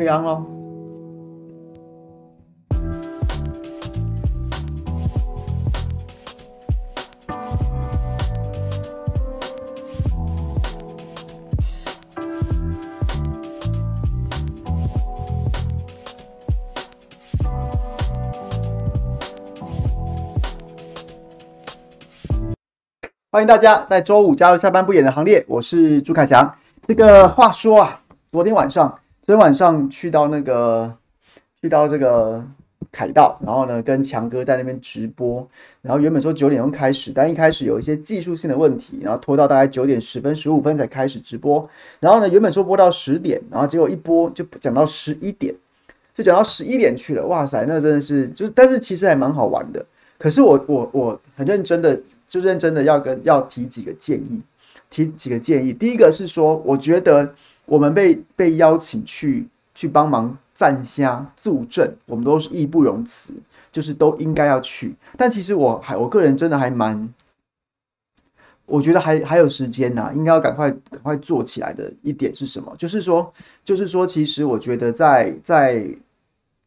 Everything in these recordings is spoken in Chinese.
可以安喽。欢迎大家在周五加入下班不演的行列，我是朱凯翔。这个话说啊，昨天晚上，昨天晚上去到那个，去到这个凯道，然后呢，跟强哥在那边直播。然后原本说九点钟开始，但一开始有一些技术性的问题，然后拖到大概九点十分、十五分才开始直播。然后呢，原本说播到十点，然后结果一播就讲到十一点，就讲到十一点去了。哇塞，那真的是就是，但是其实还蛮好玩的。可是我我我很认真的。就认真的要跟要提几个建议，提几个建议。第一个是说，我觉得我们被被邀请去去帮忙站虾助阵，我们都是义不容辞，就是都应该要去。但其实我还我个人真的还蛮，我觉得还还有时间呐、应该要赶快赶快做起来的一点是什么？就是说，就是说，其实我觉得在在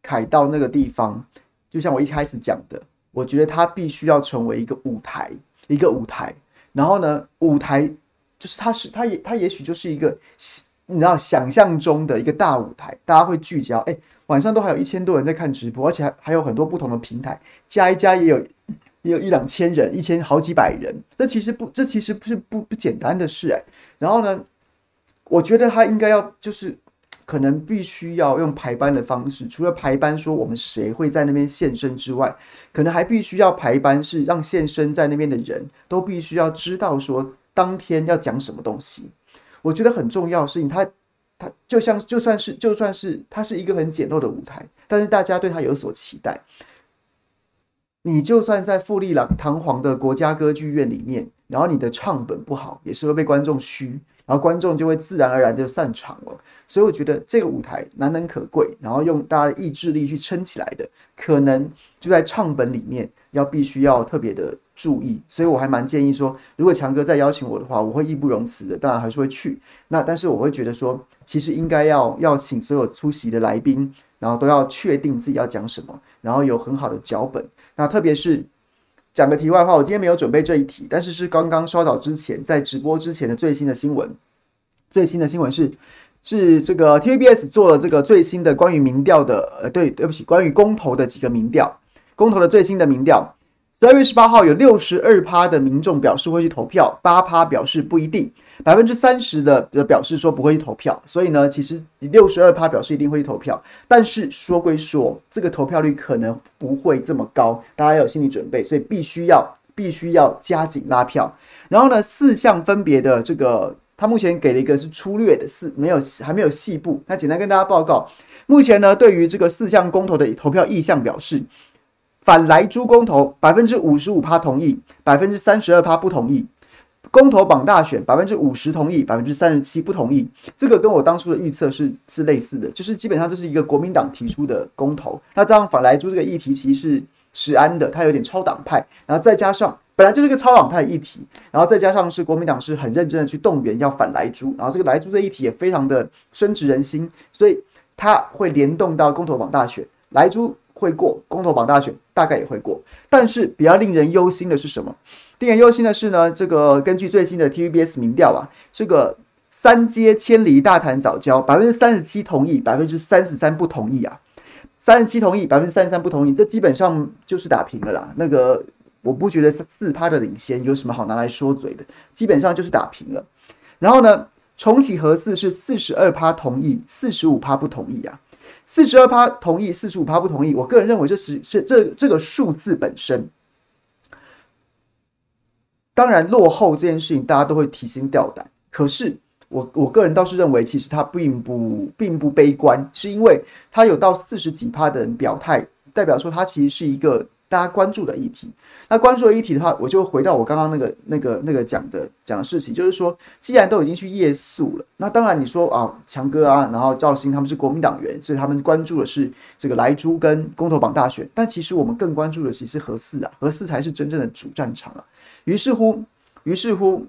凯道那个地方，就像我一开始讲的，我觉得它必须要成为一个舞台。一个舞台，然后呢，舞台就是它是它也它也许就是一个你知道想象中的一个大舞台，大家会聚焦。哎，晚上都还有一千多人在看直播，而且还还有很多不同的平台，加一加也有也有一两千人，一千好几百人。这其实不，这其实不是不不简单的事哎。然后呢，我觉得他应该要就是。可能必须要用排班的方式，除了排班说我们谁会在那边现身之外，可能还必须要排班，是让现身在那边的人都必须要知道说当天要讲什么东西。我觉得很重要的事情，它它就像就算是就算是它是一个很简陋的舞台，但是大家对它有所期待。你就算在富丽堂皇的国家歌剧院里面，然后你的唱本不好，也是会被观众嘘。然后观众就会自然而然就散场了，所以我觉得这个舞台难能可贵，然后用大家的意志力去撑起来的，可能就在唱本里面要必须要特别的注意，所以我还蛮建议说，如果强哥再邀请我的话，我会义不容辞的，当然还是会去。那但是我会觉得说，其实应该要要请所有出席的来宾，然后都要确定自己要讲什么，然后有很好的脚本，那特别是。讲个题外话，我今天没有准备这一题，但是是刚刚稍早之前在直播之前的最新的新闻。最新的新闻是，是这个 TVBS 做了这个最新的关于民调的，呃，对，对不起，关于公投的几个民调，公投的最新的民调。十二月十八号有六十二趴的民众表示会去投票，八趴表示不一定。百分之三十的表示说不会去投票，所以呢，其实六十二趴表示一定会去投票。但是说归说，这个投票率可能不会这么高，大家要有心理准备，所以必须要必须要加紧拉票。然后呢，四项分别的这个，他目前给了一个是粗略的四，没有还没有细部。那简单跟大家报告，目前呢，对于这个四项公投的投票意向表示，反莱猪公投百分之五十五趴同意，百分之三十二趴不同意。公投榜大选，百分之五十同意，百分之三十七不同意。这个跟我当初的预测是是类似的，就是基本上这是一个国民党提出的公投。那这样反莱猪这个议题其实是食安的，它有点超党派，然后再加上本来就是一个超党派议题，然后再加上是国民党是很认真的去动员要反莱猪，然后这个莱猪的议题也非常的深植人心，所以它会联动到公投榜大选，莱猪会过，公投榜大选大概也会过。但是比较令人忧心的是什么？令人忧心的是呢，这个根据最新的 TVBS 民调啊，这个三接千里大潭藻礁，百分之三十七同意，百分之三十三不同意啊。三十七同意，百分之三十三不同意，这基本上就是打平了啦。那个我不觉得四趴的领先有什么好拿来说嘴的，基本上就是打平了。然后呢，重启核四是四十二趴同意，四十五趴不同意啊。四十二趴同意，四十五趴不同意。我个人认为这是是这这个数字本身。当然，落后这件事情大家都会提心吊胆。可是我我个人倒是认为，其实他并不并不悲观，是因为他有到四十几趴的人表态，代表说他其实是一个大家关注的议题。那关注的议题的话，我就回到我刚刚那个那个那个讲的讲的事情，就是说，既然都已经去夜宿了，那当然你说啊，强哥啊，然后赵兴他们是国民党员，所以他们关注的是这个莱猪跟公投榜大选。但其实我们更关注的其实是核四啊，核四才是真正的主战场啊。于是乎，于是乎，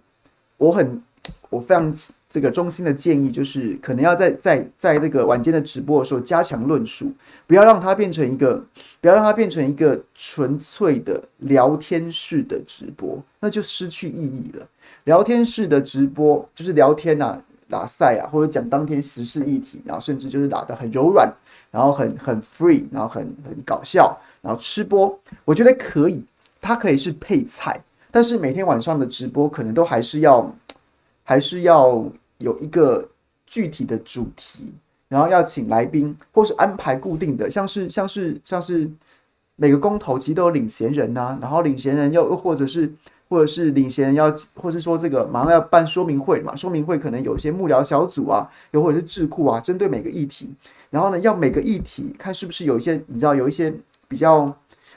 我很我非常这个衷心的建议，就是可能要在在在那个晚间的直播的时候加强论述，不要让它变成一个，不要让它变成一个纯粹的聊天式的直播，那就失去意义了。聊天式的直播就是聊天啊、打赛啊，或者讲当天时事议题，然后甚至就是打得很柔软，然后很很 free，然后很很搞笑，然后吃播，我觉得可以，它可以是配菜，但是每天晚上的直播可能都还是要。还是要有一个具体的主题，然后要请来宾，或是安排固定的，像是像是像是每个公投其实都有领衔人呐、然后领衔人又又或者是或者是领衔人要，或是说这个马上要办说明会嘛，说明会可能有一些幕僚小组啊，又或者是智库啊，针对每个议题，然后呢，要每个议题看是不是有一些你知道有一些比较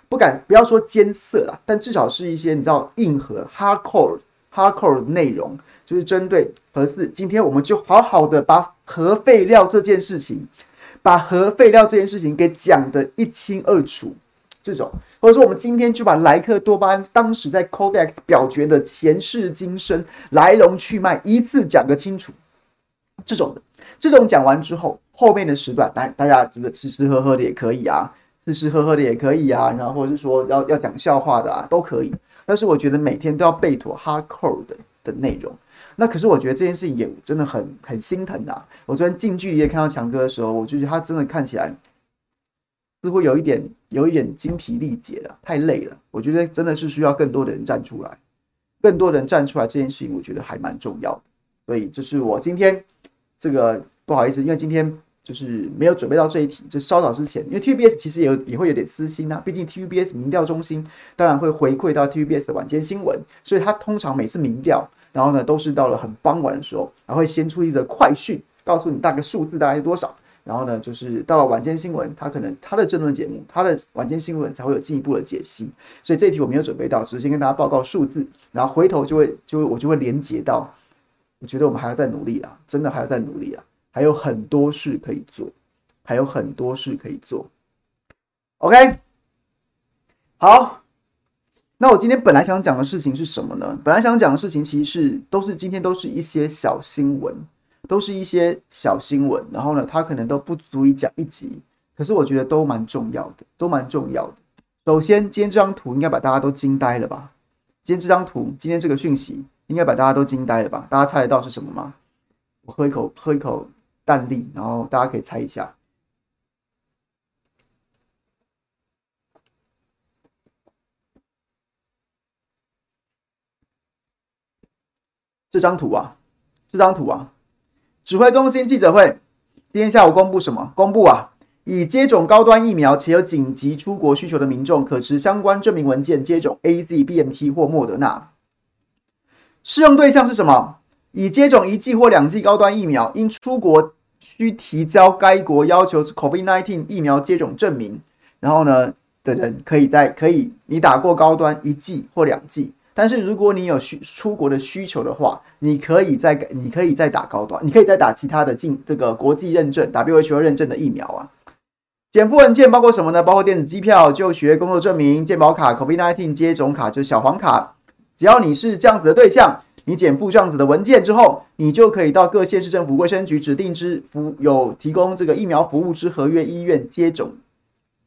不敢不要说艰涩啦，但至少是一些你知道硬核 hardcore hardcore 的内容。就是针对核四，今天我们就好好的把核废料这件事情，把核废料这件事情给讲得一清二楚。这种，或者说我们今天就把莱克多巴胺当时在 Codex 表决的前世今生、来龙去脉一次讲个清楚。这种的，这种讲完之后，后面的时段来大家这个吃吃喝喝的也可以啊，吃吃喝喝的也可以啊，然后或者是说要要讲笑话的啊都可以。但是我觉得每天都要备妥 hardcore 的的内容。那可是我觉得这件事情也真的很很心疼呐、啊。我昨天近距离的看到强哥的时候，我就觉得他真的看起来似乎有一点有一点精疲力竭了，太累了。我觉得真的是需要更多的人站出来，更多人站出来，这件事情我觉得还蛮重要的。所以这是我今天这个不好意思，因为今天就是没有准备到这一题，就稍早之前，因为 TVBS 其实也有也会有点私心啊，毕竟 TVBS 民调中心当然会回馈到 TVBS 的晚间新闻，所以他通常每次民调。然后呢，都是到了很傍晚的时候，然后会先出一则快讯，告诉你大概数字大概是多少。然后呢，就是到了晚间新闻，他可能他的政论节目，他的晚间新闻才会有进一步的解析。所以这一题我没有准备到，只是先跟大家报告数字，然后回头就会就会我就会连接到。我觉得我们还要再努力啊，真的还要再努力啊，还有很多事可以做，还有很多事可以做。OK，好。那我今天本来想讲的事情是什么呢？本来想讲的事情其实是都是今天都是一些小新闻，都是一些小新闻。然后呢，它可能都不足以讲一集，可是我觉得都蛮重要的，都蛮重要的。首先，今天这张图应该把大家都惊呆了吧？今天这张图，今天这个讯息应该把大家都惊呆了吧？大家猜得到是什么吗？我喝一口，喝一口弹力，然后大家可以猜一下。这张图啊，这张图啊，指挥中心记者会今天下午公布什么？公布啊，已接种高端疫苗且有紧急出国需求的民众，可持相关证明文件接种 AZ、BNT 或莫德纳。适用对象是什么？已接种一剂或两剂高端疫苗，因出国需提交该国要求 COVID-19 疫苗接种证明，然后呢的人，可以在可以你打过高端一剂或两剂。但是如果你有需出国的需求的话，你可以再你可以再打高端，你可以再打其他的进这个国际认证 WHO 认证的疫苗啊。减负文件包括什么呢？包括电子机票、就学、工作证明、健保卡、COVID-19 接种卡，就是小黄卡。只要你是这样子的对象，你检附这样子的文件之后，你就可以到各县市政府卫生局指定之服有提供这个疫苗服务之合约医院接种，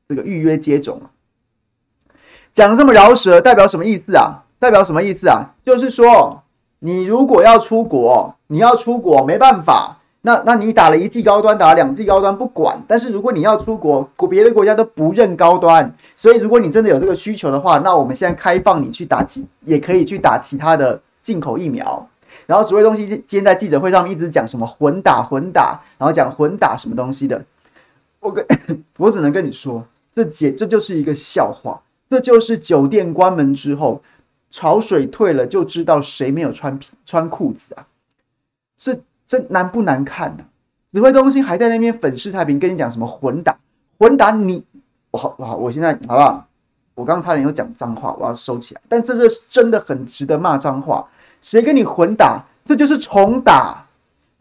这个预约接种。讲的这么饶舌，代表什么意思啊？代表什么意思啊？就是说，你如果要出国，你要出国没办法，那那你打了一剂高端，打了两剂高端不管。但是如果你要出国，别的国家都不认高端，所以如果你真的有这个需求的话，那我们现在开放你去打其，也可以去打其他的进口疫苗。然后指挥中心今天在记者会上面一直讲什么混打混打，然后讲混打什么东西的。我跟，我只能跟你说，这简这就是一个笑话，这就是酒店关门之后。潮水退了，就知道谁没有穿皮穿裤子啊！这这难不难看呢、啊？指挥中心还在那边粉饰太平，跟你讲什么混打混打你？我好我好，我现在好不好？我刚差点又讲脏话，我要收起来。但这是真的很值得骂脏话。谁跟你混打？这就是重打，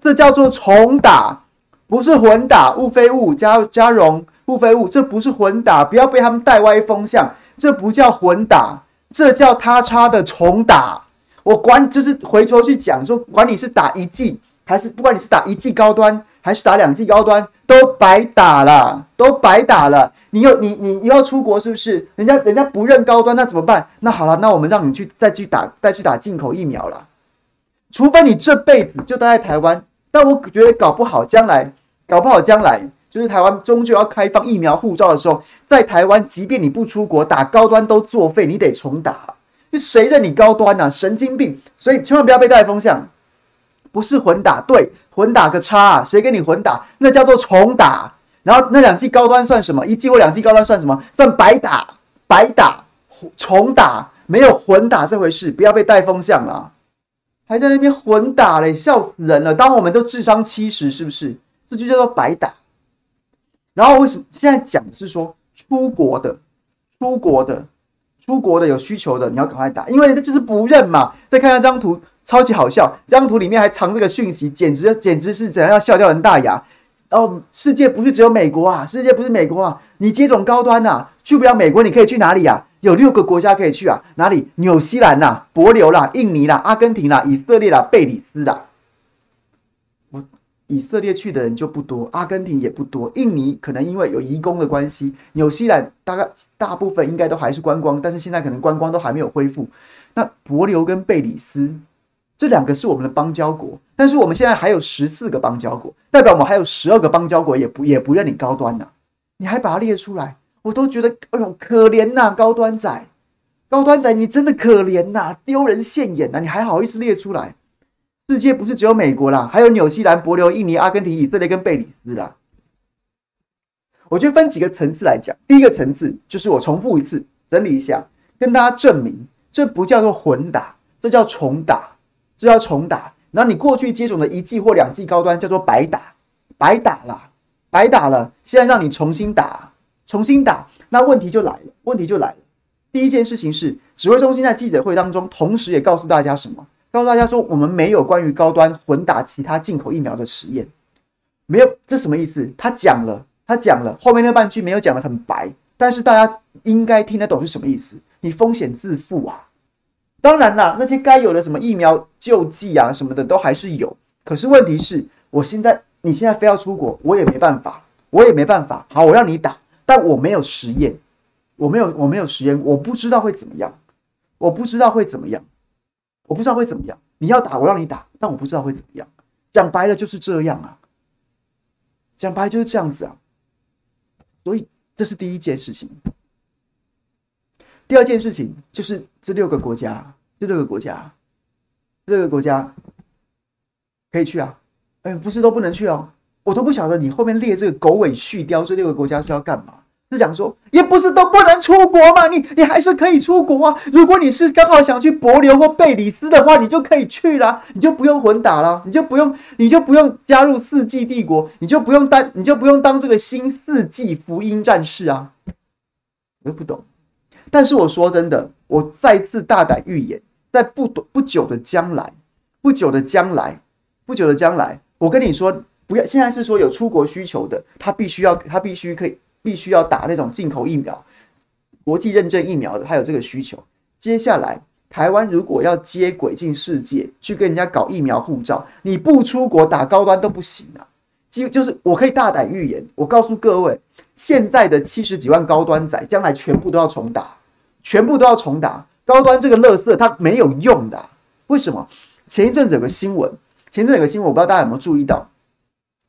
这叫做重打，不是混打。雾非雾，加加绒，雾非雾，这不是混打，不要被他们带歪风向，这不叫混打。这叫他差的重打，我管就是回头去讲说，管你是打一季还是不管你是打一季高端还是打两剂高端，都白打了，都白打了。你又你你又要出国是不是？人家人家不认高端，那怎么办？那好了，那我们让你去再去打再去打进口疫苗了。除非你这辈子就待在台湾，但我觉得搞不好将来搞不好将来就是台湾终究要开放疫苗护照的时候，在台湾即便你不出国打高端都作废，你得重打。谁认你高端呐、啊？神经病！所以千万不要被带风向，不是混打，对，混打个叉！谁跟你混打？那叫做重打。然后那两季高端算什么？一季或两季高端算什么？算白打，白打，重打，没有混打这回事。不要被带风向了，还在那边混打嘞，笑人了！当我们都智商七十，是不是？这就叫做白打。然后为什么现在讲的是说出国的，出国的？出国的有需求的，你要赶快打，因为这就是不认嘛。再看看这张图，超级好笑。这张图里面还藏这个讯息，简直简直是怎样要笑掉人大牙。哦，世界不是只有美国啊，世界不是美国啊。你接种高端呐、啊，去不了美国，你可以去哪里啊？有六个国家可以去啊，哪里？纽西兰呐、啊，帛琉啦，印尼啦，阿根廷啦，以色列啦，贝里斯啦。以色列去的人就不多，阿根廷也不多，印尼可能因为有移工的关系，纽西兰大概大部分应该都还是观光，但是现在可能观光都还没有恢复。那帛琉跟贝里斯这两个是我们的邦交国，但是我们现在还有十四个邦交国，代表我们还有十二个邦交国也不也不认你高端呐、啊，你还把它列出来，我都觉得哎呦可怜呐，高端仔，高端仔你真的可怜呐，丢人现眼呐，你还好意思列出来？世界不是只有美国啦，还有纽西兰、帛琉、印尼、阿根廷、以色列跟贝里斯啦。我觉得分几个层次来讲。第一个层次就是我重复一次，整理一下，跟大家证明，这不叫做混打，这叫重打，这叫重打。然后你过去接种的一剂或两剂高端叫做白打，白打啦，白打了。现在让你重新打，重新打，那问题就来了，问题就来了。第一件事情是，指挥中心在记者会当中，同时也告诉大家什么？告诉大家说，我们没有关于高端混打其他进口疫苗的实验，没有，这什么意思？他讲了，他讲了，后面那半句没有讲得很白，但是大家应该听得懂是什么意思。你风险自负啊！当然啦，那些该有的什么疫苗救济啊什么的都还是有，可是问题是，我现在你现在非要出国，我也没办法，我也没办法。好，我让你打，但我没有实验，我没有，我没有实验，我不知道会怎么样，我不知道会怎么样。我不知道会怎么样，你要打我让你打，但我不知道会怎么样。讲白了就是这样啊，讲白就是这样子啊。所以这是第一件事情。第二件事情就是这六个国家，这六个国家，这六个国家可以去啊。哎，不是都不能去哦，我都不晓得你后面列这个狗尾续貂，这六个国家是要干嘛？是讲说，也不是都不能出国嘛，你你还是可以出国啊。如果你是刚好想去帛琉或贝里斯的话，你就可以去啦，你就不用混打了，你就不用，你就不用加入四季帝国，你就不用当，你就不用当这个新四季福音战士啊。我又不懂，但是我说真的，我再次大胆预言，在不不久的将来，不久的将来，不久的将来，我跟你说，不要现在是说有出国需求的，他必须要，他必须可以。必须要打那种进口疫苗、国际认证疫苗的，他有这个需求。接下来，台湾如果要接轨进世界，去跟人家搞疫苗护照，你不出国打高端都不行啊！就就是我可以大胆预言，我告诉各位，现在的七十几万高端仔，将来全部都要重打，全部都要重打高端这个垃圾，它没有用的。为什么？前一阵子有个新闻，前一阵有个新闻，我不知道大家有没有注意到，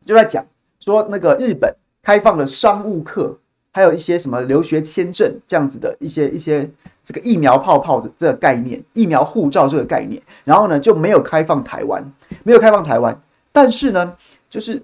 就在讲说那个日本。开放了商务客，还有一些什么留学签证这样子的一些一些这个疫苗泡泡的这个概念，疫苗护照这个概念，然后呢就没有开放台湾，没有开放台湾，但是呢，就是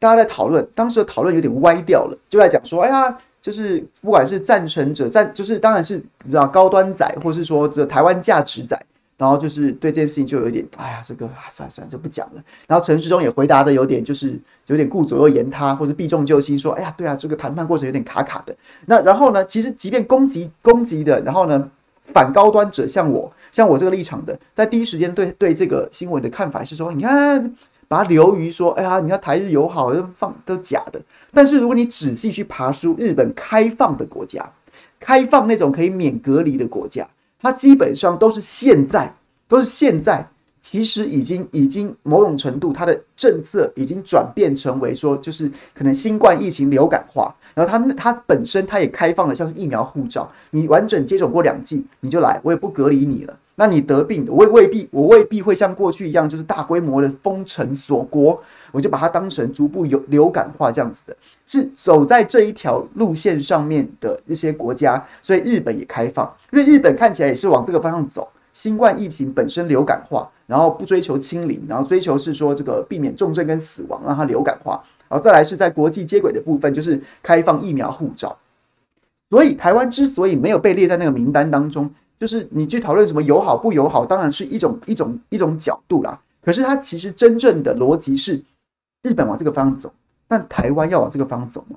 大家在讨论，当时的讨论有点歪掉了，就在讲说，哎呀，就是不管是赞成者赞，就是当然是你知道高端仔，或是说这台湾价值仔。然后就是对这件事情就有点，哎呀，这个啊，算了算了，就不讲了。然后陈时中也回答的有点，就是有点顾左右言他，或是避重就轻，说，哎呀，对啊，这个谈判过程有点卡卡的。那然后呢，其实即便攻击攻击的，然后呢，反高端者像我，像我这个立场的，在第一时间对对这个新闻的看法是说，你看把它流于说，哎呀，你看台日友好都放都假的。但是如果你仔细去爬书日本开放的国家，开放那种可以免隔离的国家。它基本上都是现在都是现在。其实已经已经某种程度，它的政策已经转变成为说，就是可能新冠疫情流感化，然后它它本身它也开放了像是疫苗护照，你完整接种过两剂你就来，我也不隔离你了。那你得病，我未必我未必会像过去一样，就是大规模的封城锁国，我就把它当成逐步有流感化这样子的，是走在这一条路线上面的一些国家，所以日本也开放，因为日本看起来也是往这个方向走。新冠疫情本身流感化，然后不追求清零，然后追求是说这个避免重症跟死亡，让它流感化，然后再来是在国际接轨的部分，就是开放疫苗护照。所以台湾之所以没有被列在那个名单当中，就是你去讨论什么友好不友好，当然是一种一种一种角度啦。可是它其实真正的逻辑是，日本往这个方向走，但台湾要往这个方向走吗？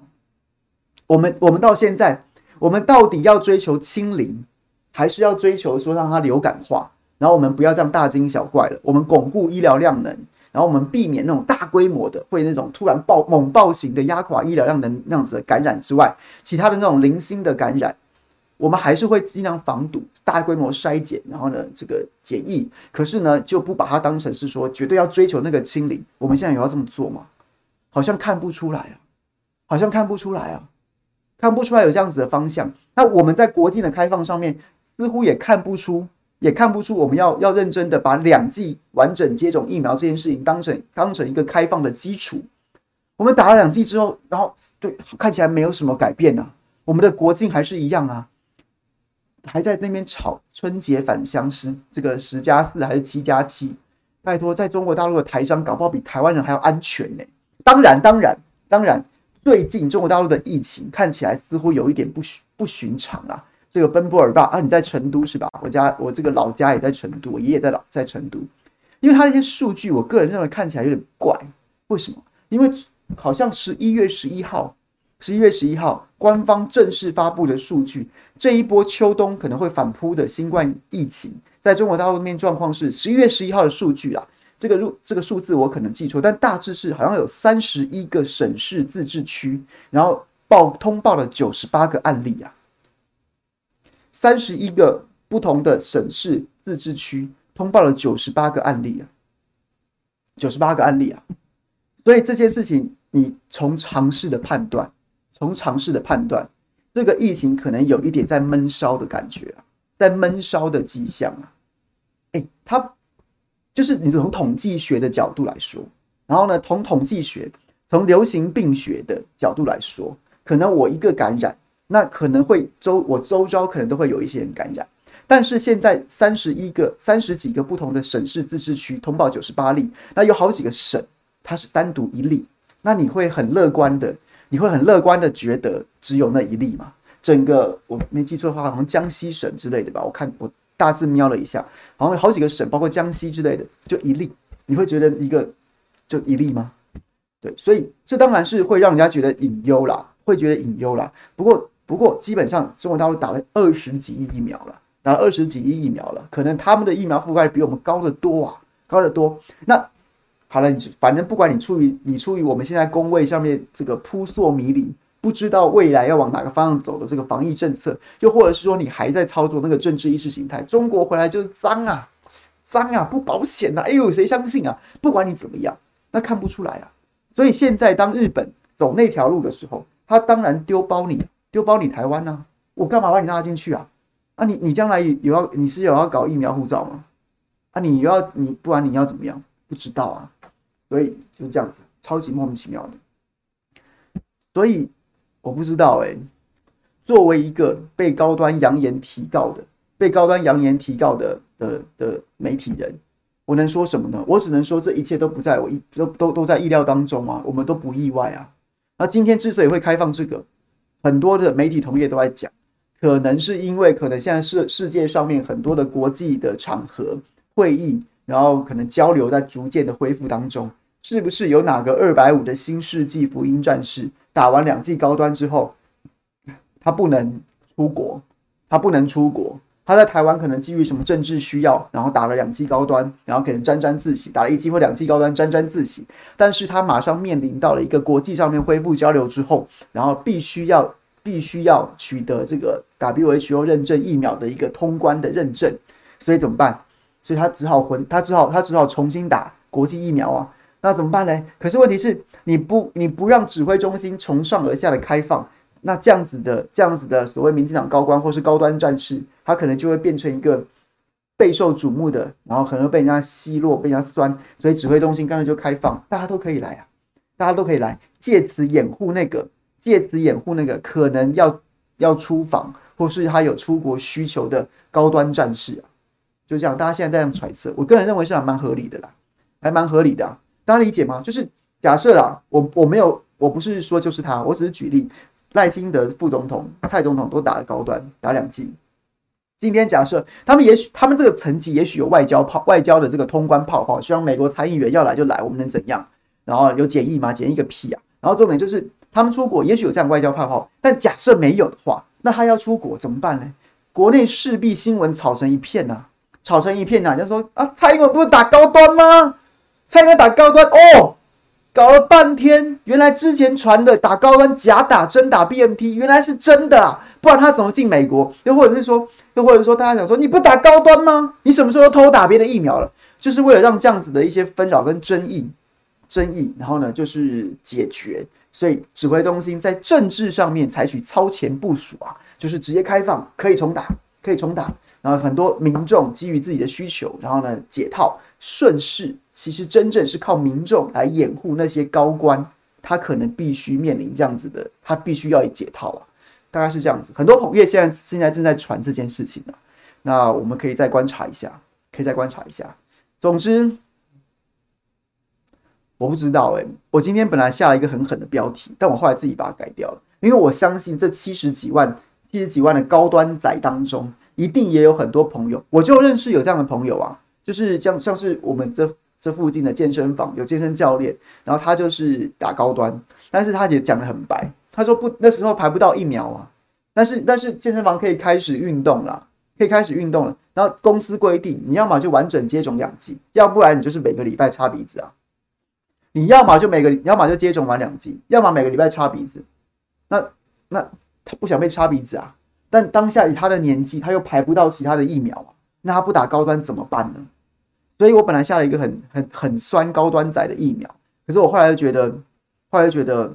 我们我们到现在，我们到底要追求清零？还是要追求说让它流感化，然后我们不要这样大惊小怪了。我们巩固医疗量能，然后我们避免那种大规模的会那种突然爆猛爆型的压垮医疗量能那样子的感染之外，其他的那种零星的感染，我们还是会尽量防堵，大规模筛检，然后呢这个检疫。可是呢就不把它当成是说绝对要追求那个清零。我们现在有要这么做吗？好像看不出来啊，好像看不出来啊，看不出来有这样子的方向。那我们在国境的开放上面。似乎也看不出，也看不出我们要要认真的把两剂完整接种疫苗这件事情当成当成一个开放的基础。我们打了两剂之后，然后对看起来没有什么改变啊，我们的国境还是一样啊，还在那边吵春节返乡十这个十加四还是七加七？拜托，在中国大陆的台商搞不好比台湾人还要安全呢。当然，当然，当然，最近中国大陆的疫情看起来似乎有一点不不寻常啊。这个奔波尔大啊，你在成都是吧？我家我这个老家也在成都，我爷爷在老在成都。因为他那些数据，我个人认为看起来有点怪。为什么？因为好像十一月十一号，十一月十一号官方正式发布的数据，这一波秋冬可能会反扑的新冠疫情，在中国大陆面状况是十一月十一号的数据啊。这个入这个数字我可能记错，但大致是好像有三十一个省市自治区，然后报通报了九十八个案例啊。三十一个不同的省市自治区通报了九十八个案例啊，九十八个案例啊，所以这件事情你从常识的判断，从尝试的判断，这个疫情可能有一点在闷烧的感觉啊，在闷烧的迹象啊，诶，它就是你从统计学的角度来说，然后呢，从统计学，从流行病学的角度来说，可能我一个感染。那可能会周我周遭可能都会有一些人感染，但是现在三十一个、三十几个不同的省市自治区通报九十八例，那有好几个省它是单独一例，那你会很乐观的，你会很乐观的觉得只有那一例嘛？整个我没记错的话，好像江西省之类的吧，我看我大致瞄了一下，好像有好几个省，包括江西之类的，就一例，你会觉得一个就一例吗？对，所以这当然是会让人家觉得隐忧啦，会觉得隐忧啦。不过。不过，基本上中国大陆打了二十几亿疫苗了，打了二十几亿疫苗了，可能他们的疫苗覆盖比我们高得多啊，高得多。那好了，你反正不管你出于你出于我们现在工位上面这个扑朔迷离，不知道未来要往哪个方向走的这个防疫政策，又或者是说你还在操作那个政治意识形态，中国回来就是脏啊，脏啊，不保险啊，哎呦，谁相信啊？不管你怎么样，那看不出来啊。所以现在当日本走那条路的时候，他当然丢包你。丢包你台湾呢、啊？我干嘛把你拉进去啊？啊，你你将来有要你是有要搞疫苗护照吗？啊，你要你不然你要怎么样？不知道啊，所以就是这样子，超级莫名其妙的。所以我不知道哎、作为一个被高端扬言提告的、被高端扬言提告的的的媒体人，我能说什么呢？我只能说这一切都不在我意都都都在意料当中啊，我们都不意外啊。那今天之所以会开放这个。很多的媒体同业都在讲，可能是因为可能现在世世界上面很多的国际的场合会议，然后可能交流在逐渐的恢复当中，是不是有哪个二百五的新世纪福音战士打完两剂高端之后，他不能出国，他不能出国，他在台湾可能基于什么政治需要，然后打了两剂高端，然后可能沾沾自喜，打了一剂或两剂高端沾沾自喜，但是他马上面临到了一个国际上面恢复交流之后，然后必须要。必须要取得这个 WHO 认证疫苗的一个通关的认证，所以怎么办？所以他只好混，他只好他只好重新打国际疫苗啊。那怎么办呢？可是问题是，你不你不让指挥中心从上而下的开放，那这样子的这样子的所谓民进党高官或是高端战士，他可能就会变成一个备受瞩目的，然后可能被人家奚落，被人家酸。所以指挥中心干脆就开放，大家都可以来啊，大家都可以来，借此掩护那个，借此掩护那个可能要要出访或是他有出国需求的高端战士啊。就这样，大家现在在这样揣测，我个人认为是还蛮合理的啦，还蛮合理的。大家理解吗？就是假设啦，我我没有，我不是说就是他，我只是举例。赖清德副总统、蔡总统都打了高端，打两剂。今天假设他们也许他们这个层级也许有外交炮、外交的这个通关泡泡，希望美国参议员要来就来，我们能怎样？然后有检疫吗？检疫个屁啊！然后重点就是他们出国也许有这样外交泡泡，但假设没有的话，那他要出国怎么办呢？国内势必新闻吵成一片呐、啊，吵成一片呐、啊，就说啊，蔡英文不是打高端吗？蔡英文打高端哦，搞了半天，原来之前传的打高端假打真打 BMT，原来是真的啊！不然他怎么进美国？又或者是说，又或者说，大家想说你不打高端吗？你什么时候偷打别的疫苗了？就是为了让这样子的一些纷扰跟争议、争议，然后呢，就是解决。所以指挥中心在政治上面采取超前部署啊，就是直接开放，可以重打，可以重打。然后很多民众基于自己的需求，然后呢解套顺势，其实真正是靠民众来掩护那些高官，他可能必须面临这样子的，他必须要解套啊，大概是这样子。很多朋友现在现在正在传这件事情呢，那我们可以再观察一下，可以再观察一下。总之，我不知道诶，我今天本来下了一个很狠的标题，但我后来自己把它改掉了，因为我相信这七十几万、七十几万的高端仔当中。一定也有很多朋友，我就认识有这样的朋友啊，就是像像是我们这这附近的健身房有健身教练，然后他就是打高端，但是他也讲得很白，他说不，那时候排不到疫苗啊，但是但是健身房可以开始运动了，可以开始运动了，然后公司规定你要么就完整接种两剂，要不然你就是每个礼拜擦鼻子啊，你要么就每个要么就接种完两剂，要么每个礼拜擦鼻子，那那他不想被擦鼻子啊。但当下以他的年纪，他又排不到其他的疫苗，那他不打高端怎么办呢？所以我本来下了一个很很很酸高端仔的疫苗，可是我后来又觉得，后来又觉得，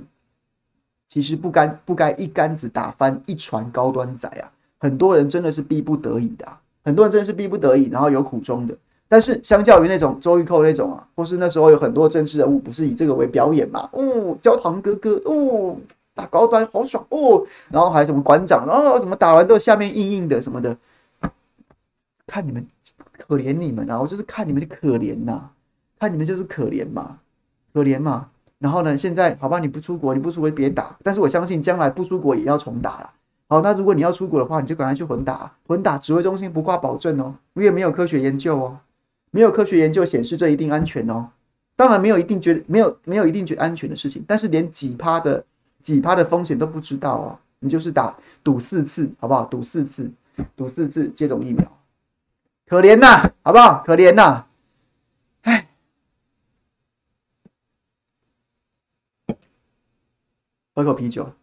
其实不该不该一竿子打翻一船高端仔啊！很多人真的是逼不得已的，很多人真的是逼不得已，然后有苦衷的。但是相较于那种周玉蔻那种啊，或是那时候有很多政治人物不是以这个为表演嘛？哦，焦糖哥哥哦。打高端好爽哦，然后还有什么馆长，然后什么打完之后下面硬硬的什么的，看你们可怜你们啊，我就是看你们就可怜呐、看你们就是可怜嘛，可怜嘛。然后呢，现在好吧，你不出国，你不出国别打，但是我相信将来不出国也要重打了。好，那如果你要出国的话，你就赶快去混打，混打指挥中心不挂保证哦，因为没有科学研究哦，没有科学研究显示这一定安全哦。当然没有一定觉没有没有一定觉安全的事情，但是连几趴的。几趴的风险都不知道啊！你就是打赌四次，好不好？赌四次，赌四次接种疫苗，可怜呐，好不好？可怜呐！哎，喝口啤酒，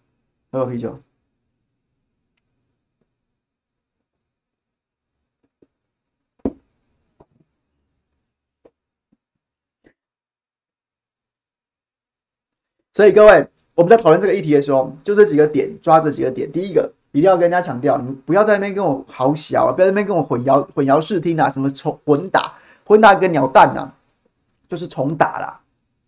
喝口啤酒。所以各位。我们在讨论这个议题的时候，就这几个点，抓这几个点。第一个，一定要跟人家强调，你们不要在那边跟我好小，不要在那边跟我混淆混淆视听啊，什么重混打混打跟鸟蛋啊，就是重打啦，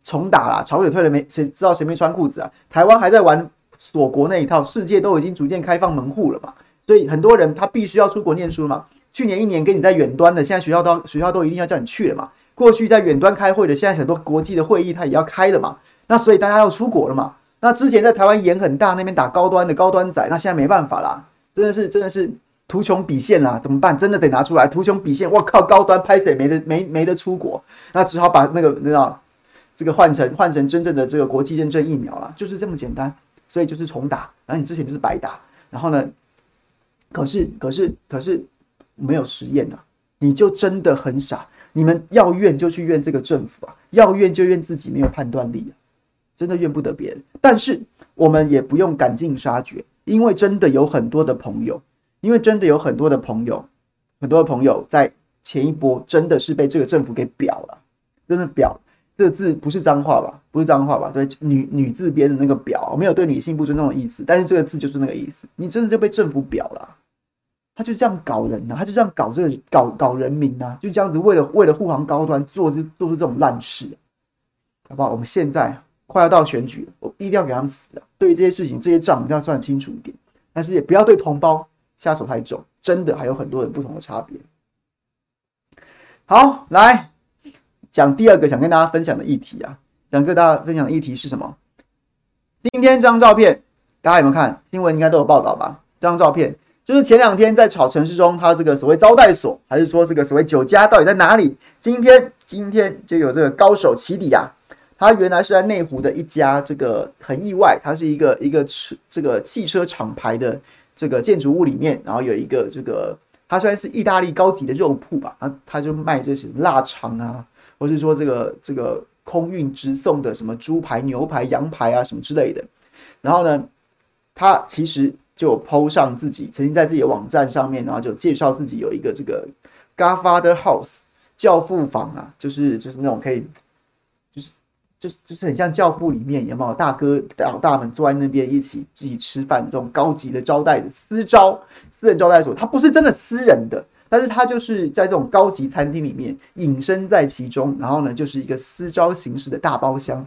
重打啦，潮水退了没？谁知道谁没穿裤子啊？台湾还在玩锁国那一套，世界都已经逐渐开放门户了嘛，所以很多人他必须要出国念书嘛。去年一年跟你在远端的，现在学校都学校都一定要叫你去了嘛。过去在远端开会的，现在很多国际的会议他也要开了嘛。那所以大家要出国了嘛。那之前在台湾演很大，那边打高端的高端仔，那现在没办法啦，真的是真的是图穷匕见啦，怎么办？真的得拿出来图穷匕见，我靠，高端拍谁？没得没没得出国，那只好把那个你知道这个换成换成真正的这个国际认证疫苗了，就是这么简单，所以就是重打，然后你之前就是白打，然后呢，可是可是可是没有实验啊，你就真的很傻，你们要怨就去怨这个政府啊，要怨就怨自己没有判断力啊。真的怨不得别人，但是我们也不用赶尽杀绝，因为真的有很多的朋友，因为真的有很多的朋友，很多的朋友在前一波真的是被这个政府给表了，真的表。这个字不是脏话吧？不是脏话吧？对，女女字边的那个表，没有对女性不尊重的意思，但是这个字就是那个意思。你真的就被政府表了，他就这样搞人呐、啊，他就这样搞这个搞搞人民呐、啊，就这样子为了为了护航高端做就做出这种烂事，好不好？我们现在快要到选举了，我一定要给他们死啊！对于这些事情，这些账一定要算清楚一点，但是也不要对同胞下手太重，真的还有很多人不同的差别。好，来。讲第二个想跟大家分享的议题啊，想跟大家分享的议题是什么？今天这张照片，大家有没有看新闻？应该都有报道吧？这张照片就是前两天在炒城市中，他这个所谓招待所，还是说这个所谓酒家到底在哪里？今天今天就有这个高手起底啊，他原来是在内湖的一家这个很意外，它是一个一个车这个汽车厂牌的这个建筑物里面，然后有一个这个它虽然是意大利高级的肉铺吧，他他就卖这些腊肠啊。或是说这个这个空运直送的什么猪排、牛排、羊排啊什么之类的，然后呢，他其实就 po 上自己曾经在自己的网站上面，然后就介绍自己有一个这个 Godfather House 教父房啊，就是就是那种可以，就是就是很像教父里面有没有大哥老大们坐在那边一起一起吃饭这种高级的招待的私招私人招待所，它不是真的私人的。但是它就是在这种高级餐厅里面隐身在其中，然后呢，就是一个私招形式的大包厢，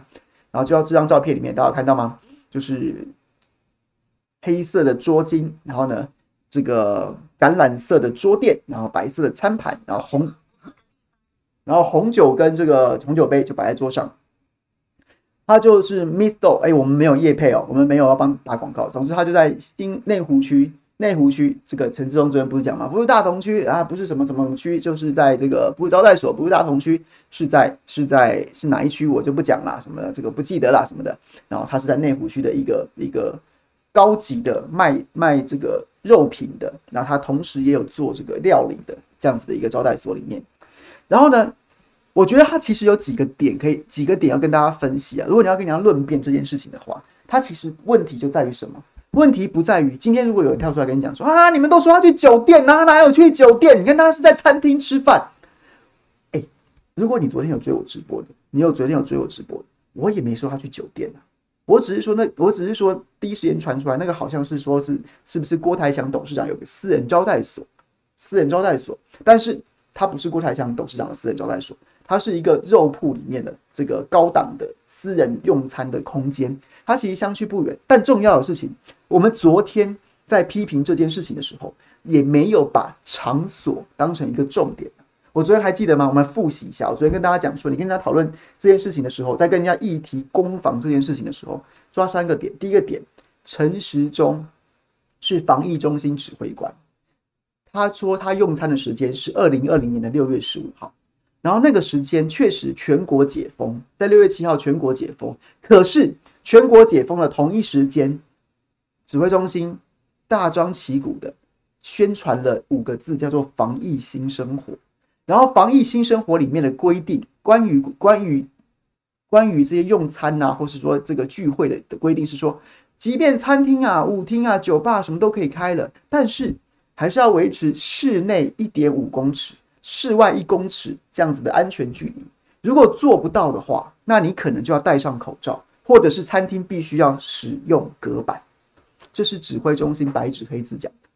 然后就到这张照片里面，大家看到吗？就是黑色的桌巾，然后呢，这个橄榄色的桌垫，然后白色的餐盘，然后红，然后红酒跟这个红酒杯就摆在桌上。它就是 Misto，哎，我们没有业配哦，我们没有要帮打广告。总之，它就在新内湖区。内湖区这个陈志忠昨天不是讲吗？不是大同区啊，不是什么什么区，就是在这个不是招待所，不是大同区，是在是在是哪一区我就不讲了，什么这个不记得了什么的。然后他是在内湖区的一个一个高级的卖卖这个肉品的，然后他同时也有做这个料理的这样子的一个招待所里面。然后呢，我觉得他其实有几个点可以几个点要跟大家分析啊。如果你要跟人家论辩这件事情的话，他其实问题就在于什么？问题不在于今天，如果有人跳出来跟你讲说啊，你们都说他去酒店，哪哪有去酒店？你看他是在餐厅吃饭。哎，如果你昨天有追我直播的，你有昨天有追我直播的，我也没说他去酒店啊。我只是说那，我只是说第一时间传出来那个好像是说是是不是郭台强董事长有个私人招待所，私人招待所，但是他不是郭台强董事长的私人招待所。它是一个肉铺里面的这个高档的私人用餐的空间，它其实相去不远。但重要的事情，我们昨天在批评这件事情的时候，也没有把场所当成一个重点。我昨天还记得吗？我们复习一下。我昨天跟大家讲说，你跟人家讨论这件事情的时候，在跟人家议题攻防这件事情的时候，抓三个点。第一个点，陈时中是防疫中心指挥官，他说他用餐的时间是二零二零年的六月十五号。然后那个时间确实全国解封，在六月七号全国解封。可是全国解封的同一时间，指挥中心大张旗鼓的宣传了五个字，叫做“防疫新生活”。然后“防疫新生活”里面的规定，关于关于关于这些用餐啊，或是说这个聚会的的规定是说，即便餐厅啊、舞厅啊、酒吧什么都可以开了，但是还是要维持室内一点五公尺。室外一公尺这样子的安全距离，如果做不到的话，那你可能就要戴上口罩，或者是餐厅必须要使用隔板。这是指挥中心白纸黑字讲的。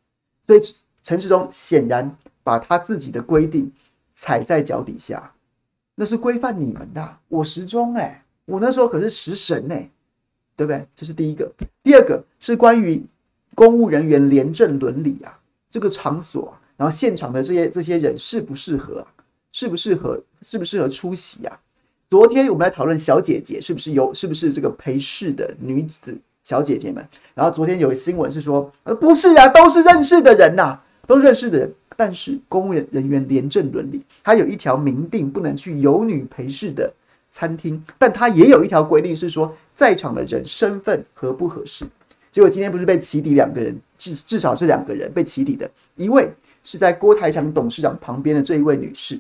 所以陈时中显然把他自己的规定踩在脚底下，那是规范你们的。我时中哎，我那时候可是食神哎，对不对？这是第一个。第二个是关于公务人员廉政伦理啊，这个场所啊。然后现场的这些这些人适不适合啊？适不适合？适不适合出席啊？昨天我们来讨论小姐姐是不是有，是不是这个陪侍的女子小姐姐们？然后昨天有个新闻是说，呃，不是啊，都是认识的人呐、都认识的人。但是公务人员廉政伦理，它有一条明定不能去有女陪侍的餐厅，但它也有一条规定是说，在场的人身份合不合适？结果今天不是被起底两个人，至至少是两个人被起底的，一位。是在郭台强董事长旁边的这一位女士，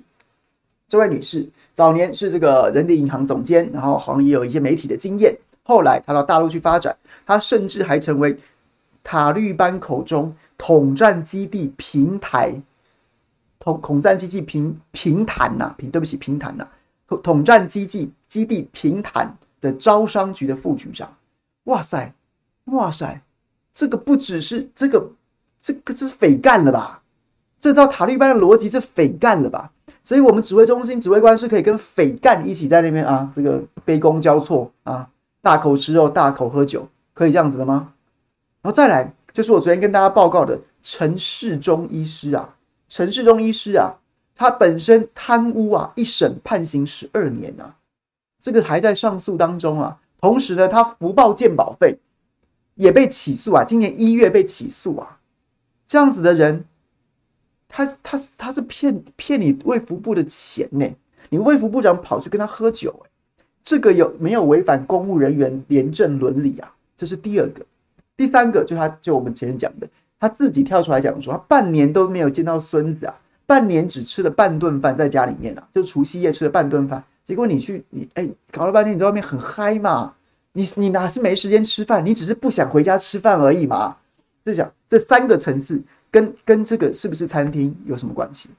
这位女士早年是这个人力银行总监，然后好像也有一些媒体的经验。后来她到大陆去发展，她甚至还成为塔利班口中统战基地平台、统统战基地平平坦呐，平对不起平坦呐，统统战基地基地平坦的招商局的副局长，哇塞，哇塞，这个不只是这个，这个这是匪干了吧？这照塔利班的逻辑，这匪干了吧？所以，我们指挥中心指挥官是可以跟匪干一起在那边啊，这个杯弓交错啊，大口吃肉，大口喝酒，可以这样子的吗？然后再来，就是我昨天跟大家报告的陈世忠医师啊，陈世忠医师啊，他本身贪污啊，一审判刑十二年、啊，这个还在上诉当中啊。同时呢，他福报健保费也被起诉啊，今年一月被起诉啊，这样子的人。他他他是骗骗你卫福部的钱呢？你卫福部长跑去跟他喝酒，哎，这个有没有违反公务人员廉政伦理啊？这是第二个，第三个就他就我们前面讲的，他自己跳出来讲说，他半年都没有见到孙子啊，半年只吃了半顿饭在家里面啊，就除夕夜吃了半顿饭，结果你去你哎搞了半天你在外面很嗨嘛，你你哪是没时间吃饭，你只是不想回家吃饭而已嘛？这讲这三个层次。跟跟这个是不是餐厅有什么关系？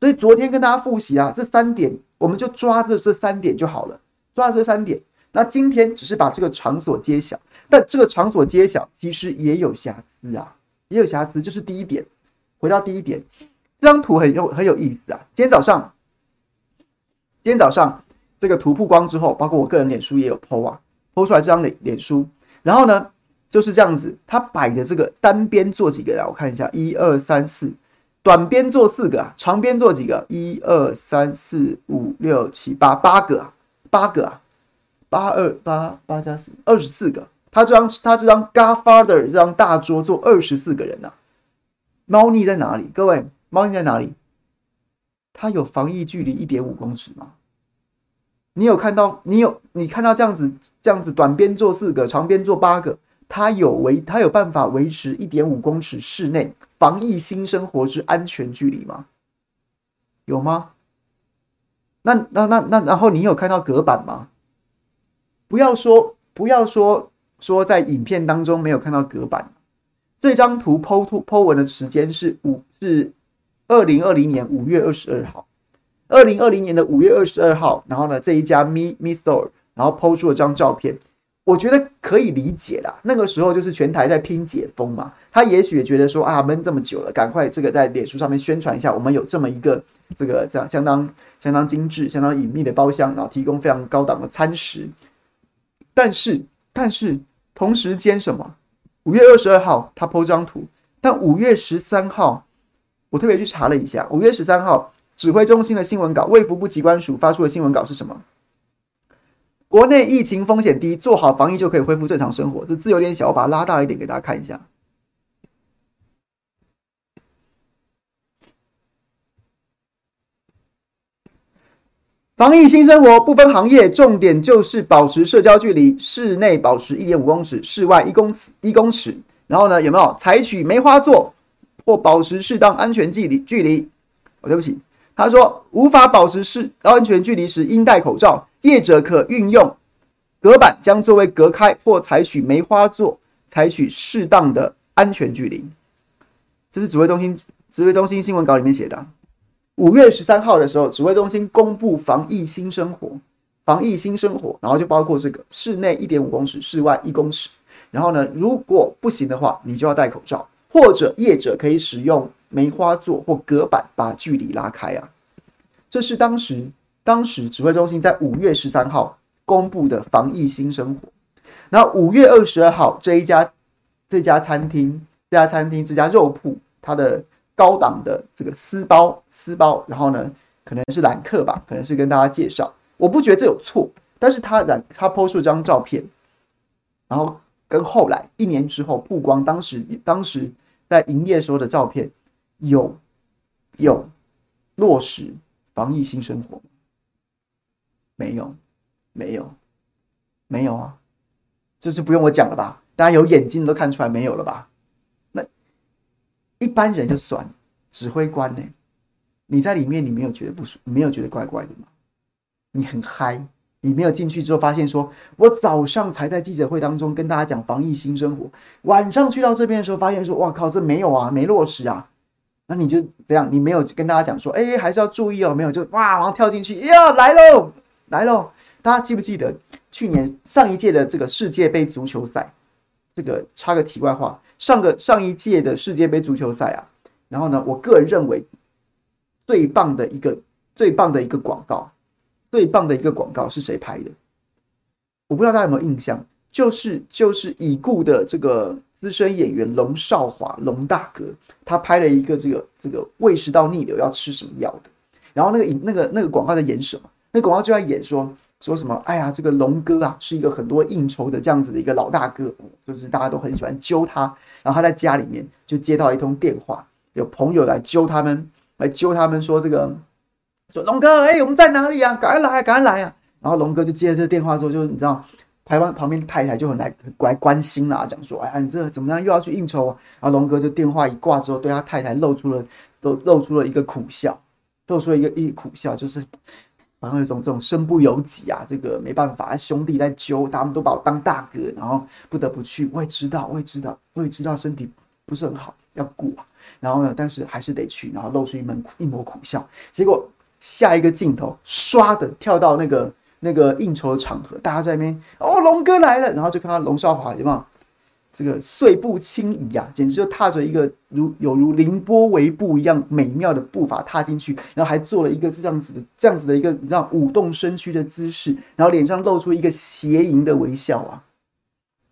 所以昨天跟大家复习啊，这三点我们就抓着这三点就好了，抓这三点。那今天只是把这个场所揭晓，但这个场所揭晓其实也有瑕疵啊，也有瑕疵。就是第一点，回到第一点，这张图很有很有意思啊。今天早上，今天早上这个图曝光之后，包括我个人脸书也有 po 啊，po 出来这张脸脸书，然后呢？就是这样子，他摆的这个单边做几个啊？我看一下，一二三四，短边做四个啊，长边做几个？一二三四五六七八八个啊，八个啊，八二八八加四二十四个。他这张他这张 Godfather 这张大桌坐二十四个人啊。猫腻在哪里？各位，猫腻在哪里？他有防疫距离一点五公尺吗？你有看到？你有你看到这样子这样子短边做四个，长边做八个？他有维，他有办法维持一点五公尺室内防疫新生活之安全距离吗？有吗？那那那那，然后你有看到隔板吗？不要说不要说说在影片当中没有看到隔板。这张图 po 图 po 文的时间是五是二零二零年五月二十二号，二零二零年的五月二十二号，然后呢，这一家 Me Me Store，然后 po 出了张照片。我觉得可以理解啦，那个时候就是全台在拼解封嘛，他也许也觉得说啊，闷这么久了，赶快这个在脸书上面宣传一下，我们有这么一个这个这样相当相当精致、相当隐秘的包厢，然后提供非常高档的餐食。但是但是同时间什么？五月二十二号他 po 张图，但五月十三号我特别去查了一下，五月十三号指挥中心的新闻稿，卫福部机关署发出的新闻稿是什么？国内疫情风险低，做好防疫就可以恢复正常生活。这字有点小，我把它拉大一点给大家看一下。防疫新生活不分行业，重点就是保持社交距离，室内保持一点五公尺，室外一公尺一公尺。然后呢，有没有采取梅花座或保持适当安全距离？距离？哦，对不起，他说无法保持适安全距离时，应戴口罩。业者可运用隔板将座位隔开，或采取梅花座，采取适当的安全距离。这是指挥中心指挥中心新闻稿里面写的。五月十三号的时候，指挥中心公布防疫新生活，防疫新生活，然后就包括这个室内一点五公尺，室外一公尺。然后呢，如果不行的话，你就要戴口罩，或者业者可以使用梅花座或隔板把距离拉开啊。这是当时。当时指挥中心在五月十三号公布的防疫新生活，然后五月二十二号这一家这家餐厅这家餐厅这家肉铺，它的高档的这个私包私包，然后呢可能是揽客吧，可能是跟大家介绍，我不觉得这有错，但是他染他抛出这张照片，然后跟后来一年之后曝光当时当时在营业时候的照片有有落实防疫新生活。没有，没有，没有啊！这就不用我讲了吧？大家有眼睛都看出来没有了吧？那一般人就算，指挥官呢？你在里面，你没有觉得不舒服，没有觉得怪怪的吗？你很嗨，你没有进去之后发现说，我早上才在记者会当中跟大家讲防疫新生活，晚上去到这边的时候发现说，哇靠，这没有啊，没落实啊！那你就这样，你没有跟大家讲说，哎，还是要注意哦，没有就哇，然后跳进去，呀，来喽，来喽！大家记不记得去年上一届的这个世界杯足球赛？这个插个题外话，上个上一届的世界杯足球赛啊，然后呢，我个人认为最棒的一个最棒的一个广告，最棒的一个广告是谁拍的？我不知道大家有没有印象，就是就是已故的这个。资深演员龙少华，龙大哥，他拍了一个这个这个胃食道逆流要吃什么药的，然后那个影那个那个广告在演什么？那广告就在演说说什么？哎呀，这个龙哥啊，是一个很多应酬的这样子的一个老大哥，就是大家都很喜欢揪他。然后他在家里面就接到一通电话，有朋友来揪他们，来揪他们说这个说龙哥，哎，我们在哪里啊？赶快来，赶快来啊！然后龙哥就接了这个电话之后，就是你知道。台湾旁边太太就很来很来关心啦，讲说：“哎呀，你这怎么样又要去应酬啊？”然后龙哥就电话一挂之后，对他太太露出了都露出了一个苦笑，露出了一个一苦笑，就是然后有种这种身不由己啊，这个没办法，兄弟在揪，他们都把我当大哥，然后不得不去。我也知道，我也知道，我也知道身体不是很好，要顾啊。然后呢，但是还是得去，然后露出一门一抹苦笑。结果下一个镜头，唰的跳到那个。那个应酬的场合，大家在那边哦，龙哥来了，然后就看到龙少华有没有这个碎步轻移啊，简直就踏着一个如有如凌波微步一样美妙的步伐踏进去，然后还做了一个这样子的这样子的一个你知道舞动身躯的姿势，然后脸上露出一个邪淫的微笑啊，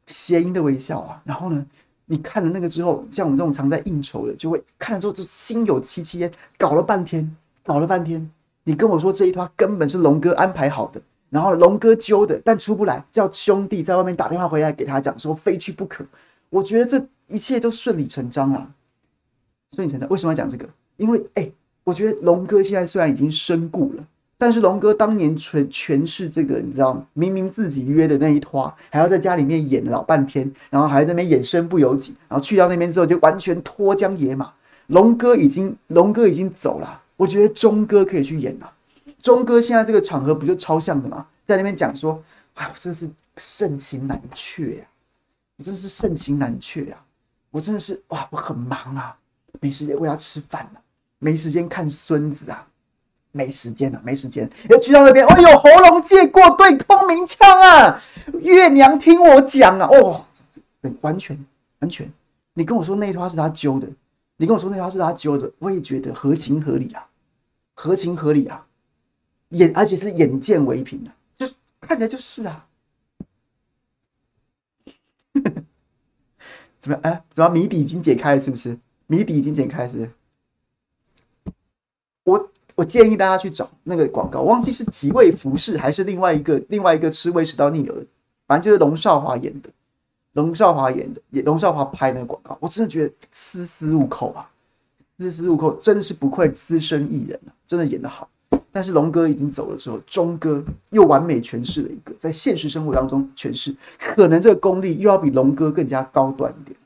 邪淫的微笑啊，然后呢，你看了那个之后，像我们这种常在应酬的，就会看了之后就心有戚戚焉，搞了半天，搞了半天，你跟我说这一套根本是龙哥安排好的。然后龙哥揪的，但出不来，叫兄弟在外面打电话回来给他讲说非去不可。我觉得这一切都顺理成章啊，顺理成章。为什么要讲这个？因为哎，我觉得龙哥现在虽然已经身故了，但是龙哥当年全全是这个，你知道吗，明明自己约的那一摊，还要在家里面演老半天，然后还在那边演身不由己，然后去到那边之后就完全脱缰野马。龙哥已经龙哥已经走了，我觉得钟哥可以去演了。钟哥现在这个场合不就超像的吗？在那边讲说：“哎，我真的是盛情难却呀，我真的是盛情难却呀，我真的是哇，我很忙啊，没时间喂他吃饭了，没时间看孙子啊，没时间了，没时间。要去到那边，哎呦，喉咙借过，对空鸣枪啊，月娘听我讲啊，哦，完全完全，你跟我说那一套是他揪的，你跟我说那套是他揪的，我也觉得合情合理啊，合情合理啊。”眼，而且是眼见为凭的，就是看起来就是啊。怎么样？哎，怎么谜底已经解开了？是不是？谜底已经解开，是不是？我我建议大家去找那个广告，忘记是几位服饰还是另外一个另外一个吃胃食道逆流的，反正就是龙少华演的，龙少华演的，也龙少华拍那个广告，我真的觉得丝丝入扣啊，丝丝入扣，真的是不愧资深艺人啊，真的演得好。但是龙哥已经走了之后，钟哥又完美诠释了一个在现实生活当中诠释，可能这个功力又要比龙哥更加高端一点。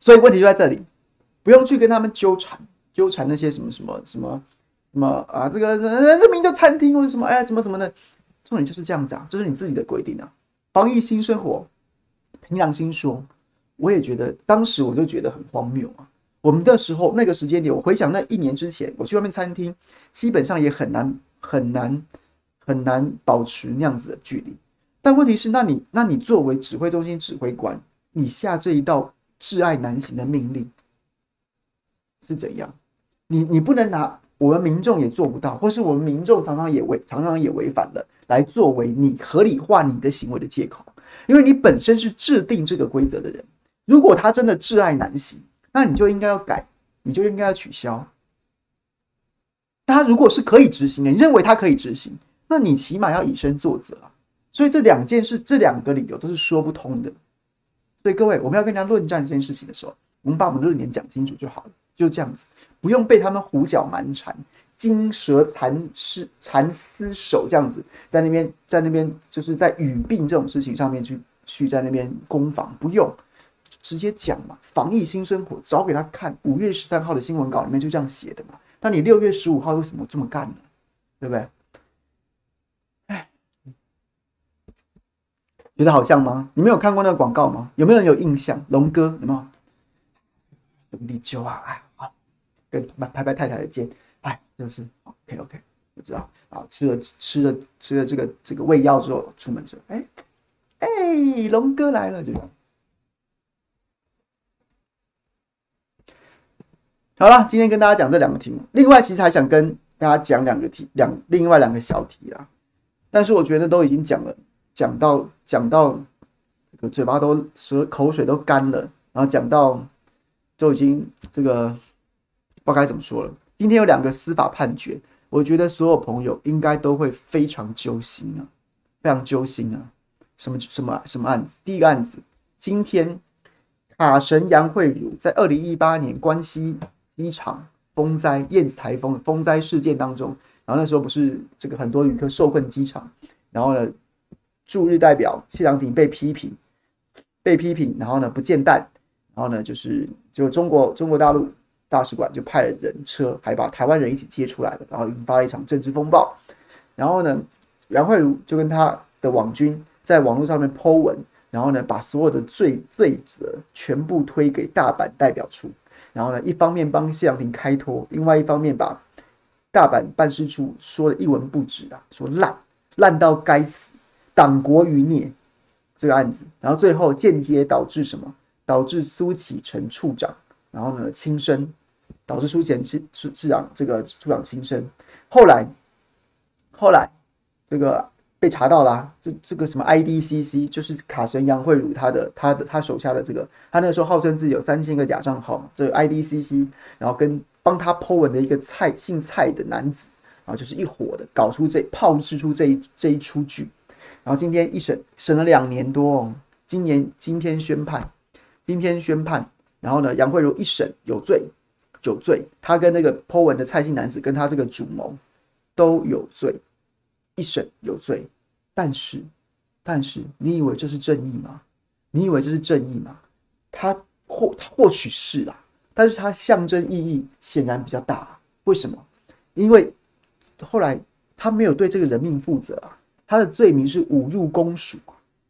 所以问题就在这里，不用去跟他们纠缠，纠缠那些什么什么什么什么啊，这个这名叫餐厅或者什么哎，什么什么的。重点就是这样子啊，这是你自己的规定啊。防疫新生活，凭良心说，我也觉得当时我就觉得很荒谬啊。我们的时候那个时间点，我回想那一年之前，我去外面餐厅，基本上也很难很难很难保持那样子的距离。但问题是，那你那你作为指挥中心指挥官，你下这一道挚爱难行的命令是怎样？你你不能拿我们民众也做不到，或是我们民众常常也违常常也违反了。来作为你合理化你的行为的借口，因为你本身是制定这个规则的人。如果他真的挚爱难行，那你就应该要改，你就应该要取消。他如果是可以执行的，你认为他可以执行，那你起码要以身作则啊。所以这两件事，这两个理由都是说不通的。所以各位，我们要跟人家论战这件事情的时候，我们把我们论点讲清楚就好了，就这样子，不用被他们胡搅蛮缠。金蛇缠丝缠丝手这样子，在那边，在那边，就是在语病这种事情上面去去在那边攻防，不用直接讲嘛。防疫新生活，找给他看。五月十三号的新闻稿里面就这样写的嘛。那你六月十五号为什么这么干呢？对不对？哎，觉得好像吗？你们有看过那个广告吗？有没有人有印象？龙哥有没有？龙力酒啊，哎，好，跟拍拍太太的肩，哎，就是 OK OK，我知道啊，吃了吃了吃了这个这个胃药之后，出门之后，哎哎，龙哥来了，这样。好了，今天跟大家讲这两个题目。另外，其实还想跟大家讲两个题，两另外两个小题啊。但是我觉得都已经讲了，讲到讲到这个嘴巴都舌口水都干了，然后讲到都已经这个不知道该怎么说了。今天有两个司法判决，我觉得所有朋友应该都会非常揪心啊，非常揪心啊。什么什么什么案子？第一个案子，今天卡神杨慧如在二零一八年关西。机场风灾、燕子台风风灾事件当中，然后那时候不是这个很多旅客受困机场，然后呢，驻日代表谢长廷被批评，被批评，然后呢不见弹，然后呢就是就中国中国大陆大使馆就派了人车，还把台湾人一起接出来了，然后引发了一场政治风暴。然后呢，杨慧如就跟他的网军在网络上面 po 文，然后呢把所有的罪罪责全部推给大阪代表处。然后呢，一方面帮谢长廷开脱，另外一方面把大阪办事处说的一文不值啊，说烂烂到该死，党国余孽这个案子，然后最后间接导致什么？导致苏启成处长，然后呢轻生，导致苏启诚市市长这个处长轻生。后来后来这个。被查到了、这这个什么 IDCC 就是卡神杨慧如他的他的他手下的这个，他那个时候号称自己有三千个假账号，这 IDCC，然后跟帮他 po 文的一个蔡姓蔡的男子，然后就是一伙的搞出这炮制出这一这一出剧，然后今天一审审了两年多哦，今年今天宣判，今天宣判，然后呢杨慧如一审有罪有罪，他跟那个 po 文的蔡姓男子跟他这个主谋都有罪，一审有罪。但是，但是，你以为这是正义吗？你以为这是正义吗？他或他或许是啦，但是他象征意义显然比较大。为什么？因为后来他没有对这个人命负责啊。他的罪名是侮辱公署，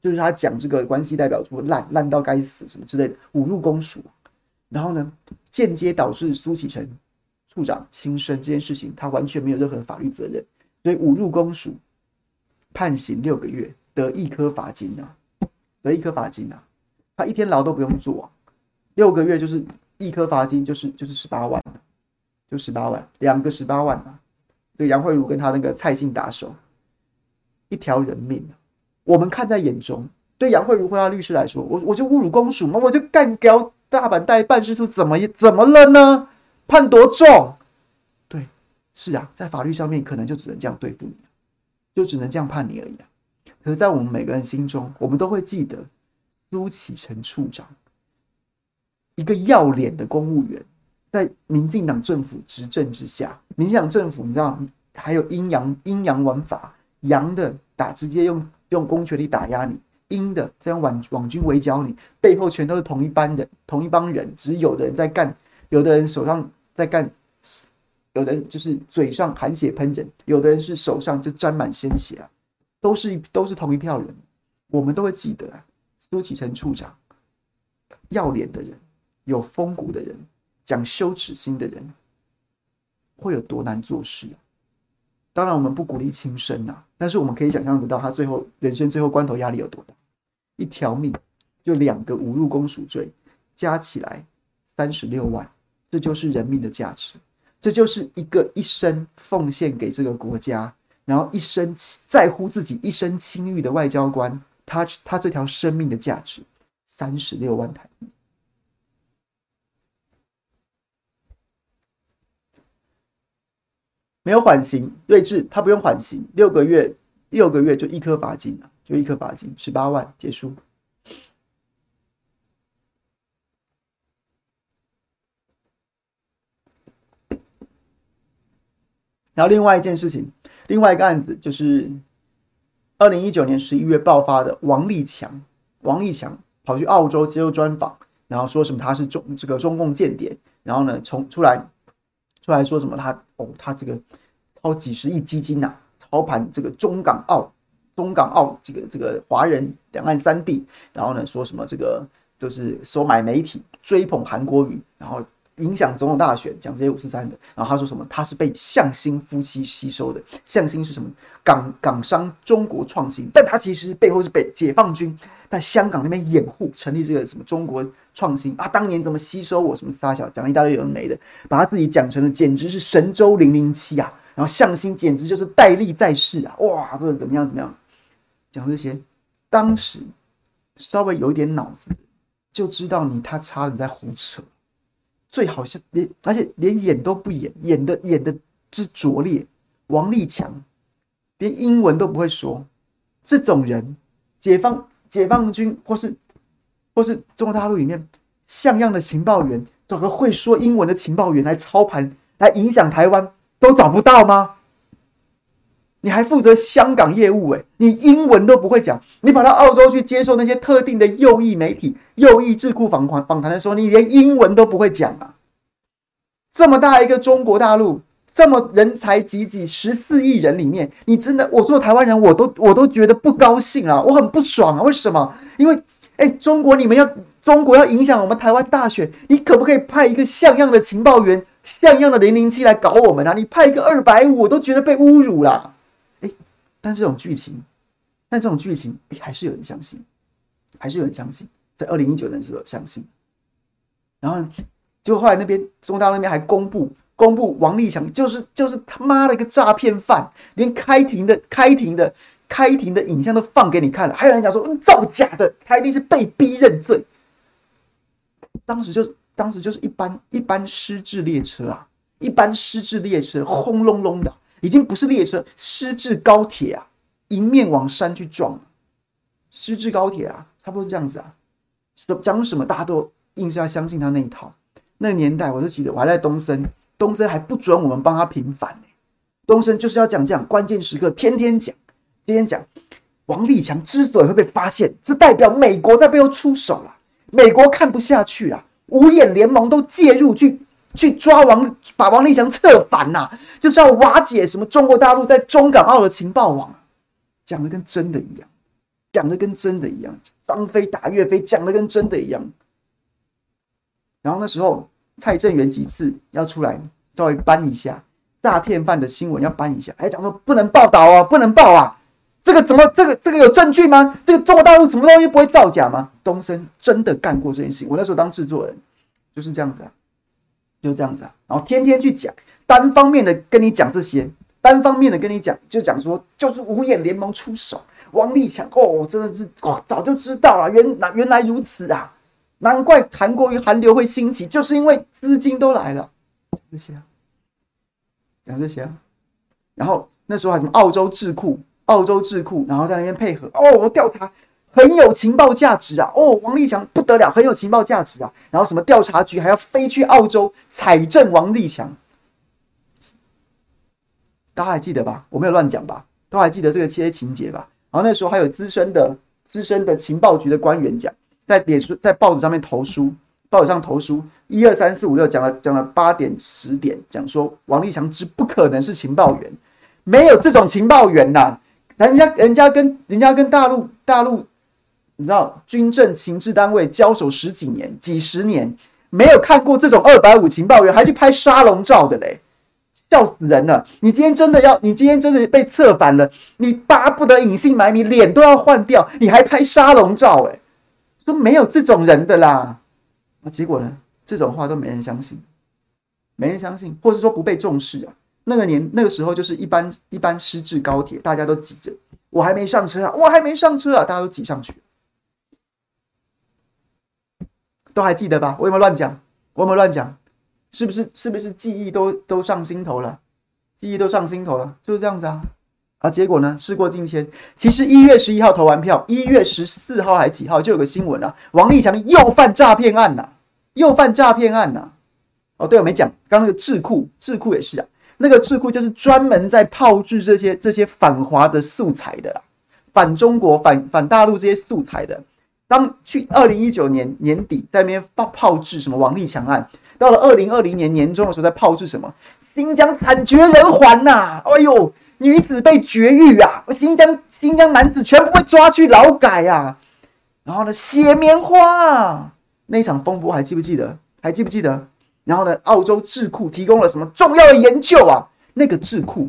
就是他讲这个关系代表什么烂烂到该死什么之类的侮辱公署。然后呢，间接导致苏启诚处长轻生这件事情，他完全没有任何法律责任，所以侮辱公署。判刑六个月，得一颗罚金啊，得一颗罚金啊，他一天牢都不用坐，六个月就是一颗罚金，就是就是十八万，就十八万，两个十八万啊。这个杨慧如跟他那个蔡姓打手，一条人命，我们看在眼中。对杨慧如或他律师来说，我我就侮辱公署嘛？我就干掉大阪代办事处，怎么怎么了呢？判多重？对，是啊，在法律上面可能就只能这样对付你。就只能这样判你而已啊！可是，在我们每个人心中，我们都会记得苏启诚处长，一个要脸的公务员，在民进党政府执政之下，民进党政府你知道还有阴阳阴阳玩法，阳的打直接用用公权力打压你，阴的这样网网军围剿你，背后全都是同一班人，同一帮人，只是有的人在干，有的人手上在干。有的人就是嘴上含血喷人，有的人是手上就沾满鲜血啊，都是都是同一票人，我们都会记得啊。苏启诚处长，要脸的人，有风骨的人，讲羞耻心的人，会有多难做事啊？当然，我们不鼓励轻生呐，但是我们可以想象得到他最后人生最后关头压力有多大。一条命就两个侮辱公署罪，加起来三十六万，这就是人命的价值。这就是一个一生奉献给这个国家，然后一生在乎自己一生清誉的外交官，他他这条生命的价值三十六万台币，没有缓刑，睿智他不用缓刑，六个月六个月就一颗罚金，就一颗罚金十八万结束。然后另外一件事情，另外一个案子就是二零一九年十一月爆发的王立强，王立强跑去澳洲接受专访，然后说什么他是中这个中共间谍，然后呢从出来出来说什么他哦他这个超几十亿基金呐、操盘这个中港澳、中港澳这个这个华人两岸三地，然后呢说什么这个、就是收买媒体，追捧韩国瑜，然后。影响总统大选，讲这些五四三的，然后他说什么？他是被向心夫妻吸收的。向心是什么？港港商中国创新，但他其实背后是被解放军在香港那边掩护，成立这个什么中国创新啊？当年怎么吸收我什么撒小，讲了一大堆有的没的，把他自己讲成了简直是神州零零七啊！然后向心简直就是戴笠在世啊！哇，这怎么样怎么样？讲这些，当时稍微有一点脑子，就知道你他差你在胡扯。最好像连，而且连演都不演，演的演的之拙劣。王立强连英文都不会说，这种人，解放解放军或是或是中国大陆里面像样的情报员，找个会说英文的情报员来操盘，来影响台湾，都找不到吗？你还负责香港业务，诶，你英文都不会讲，你跑到澳洲去接受那些特定的右翼媒体、右翼智库访谈访谈的时候，你连英文都不会讲啊！这么大一个中国大陆，这么人才济济，十四亿人里面，你真的，我做台湾人，我都我都觉得不高兴啊，我很不爽啊！为什么？因为，哎，中国你们要中国要影响我们台湾大选，你可不可以派一个像样的情报员、像样的零零七来搞我们啊？你派一个二百五，我都觉得被侮辱了。但这种剧情，但这种剧情，还是有人相信，还是有人相信，在二零一九年的时候相信。然后，结果后来那边中大那边还公布，公布王立强就是就是他妈的一个诈骗犯，连开庭的开庭的开庭的影像都放给你看了，还有人讲说，嗯，造假的，他一定是被逼认罪。当时就当时就是一班一班失智列车啊，一班失智列车轰隆隆的。已经不是列车，失智高铁啊，迎面往山去撞，失智高铁啊，差不多是这样子啊。讲什么大家都硬是要相信他那一套。那个年代我就记得，我还在东森，东森还不准我们帮他平反呢。东森就是要讲这样，关键时刻天天讲，天天讲。王立强之所以会被发现，这代表美国在背后出手了，美国看不下去了，五眼联盟都介入去。去抓王，把王立强策反呐、就是要瓦解什么中国大陆在中港澳的情报网，讲的跟真的一样，讲的跟真的一样，张飞打岳飞讲的跟真的一样。然后那时候蔡正元几次要出来稍微扳一下诈骗犯的新闻，要扳一下，还讲说不能报道啊，不能报啊，这个怎么这个这个有证据吗？这个中国大陆什么东西不会造假吗？东森真的干过这件事情，我那时候当制作人就是这样子啊。就这样子啊，然后天天去讲，单方面的跟你讲这些，单方面的跟你讲，就讲说就是五眼联盟出手，王立强哦，真的是哇，早就知道了，原来原来如此啊，难怪韩国与韩流会兴起，就是因为资金都来了，这些啊，讲这些啊，然后那时候还什么澳洲智库，澳洲智库，然后在那边配合哦，我调查。很有情报价值啊！哦，王立强不得了，很有情报价值啊！然后什么调查局还要飞去澳洲采证王立强，大家还记得吧？我没有乱讲吧？都还记得这个些情节吧？然后那时候还有资深的资深的情报局的官员讲，在脸书在报纸上面投书，报纸上投书，一二三四五六讲了讲了八点十点，讲说王立强之不可能是情报员，没有这种情报员呐、啊！人家人家跟人家跟大陆大陆。你知道军政情治单位交手十几年、几十年，没有看过这种二百五情报员还去拍沙龙照的嘞，笑死人了！你今天真的要，你今天真的被策反了，你巴不得隐姓埋名，脸都要换掉，你还拍沙龙照？哎，都没有这种人的啦。那结果呢？这种话都没人相信，没人相信，或是说不被重视啊。那个年那个时候就是一般一般失智高铁，大家都挤着，我还没上车啊，我还没上车啊，大家都挤上去。都还记得吧？我有没有乱讲？我有没有乱讲？是不是？是不是记忆都都上心头了？记忆都上心头了，就是这样子啊！啊，结果呢？事过境迁。其实一月十一号投完票，一月十四号还几号就有个新闻了、啊：王立强又犯诈骗案呐、又犯诈骗案呐、哦，对，我没讲，刚那个智库，智库也是啊。那个智库就是专门在炮制这些这些反华的素材的啦，反中国、反反大陆这些素材的。当去二零一九年年底在那边炮炮制什么王立强案，到了二零二零年年中的时候，在炮制什么？新疆惨绝人寰呐、哎呦，女子被绝育啊！新疆新疆男子全部被抓去劳改啊！然后呢，写棉花！那一场风波还记不记得？还记不记得？然后呢，澳洲智库提供了什么重要的研究啊？那个智库，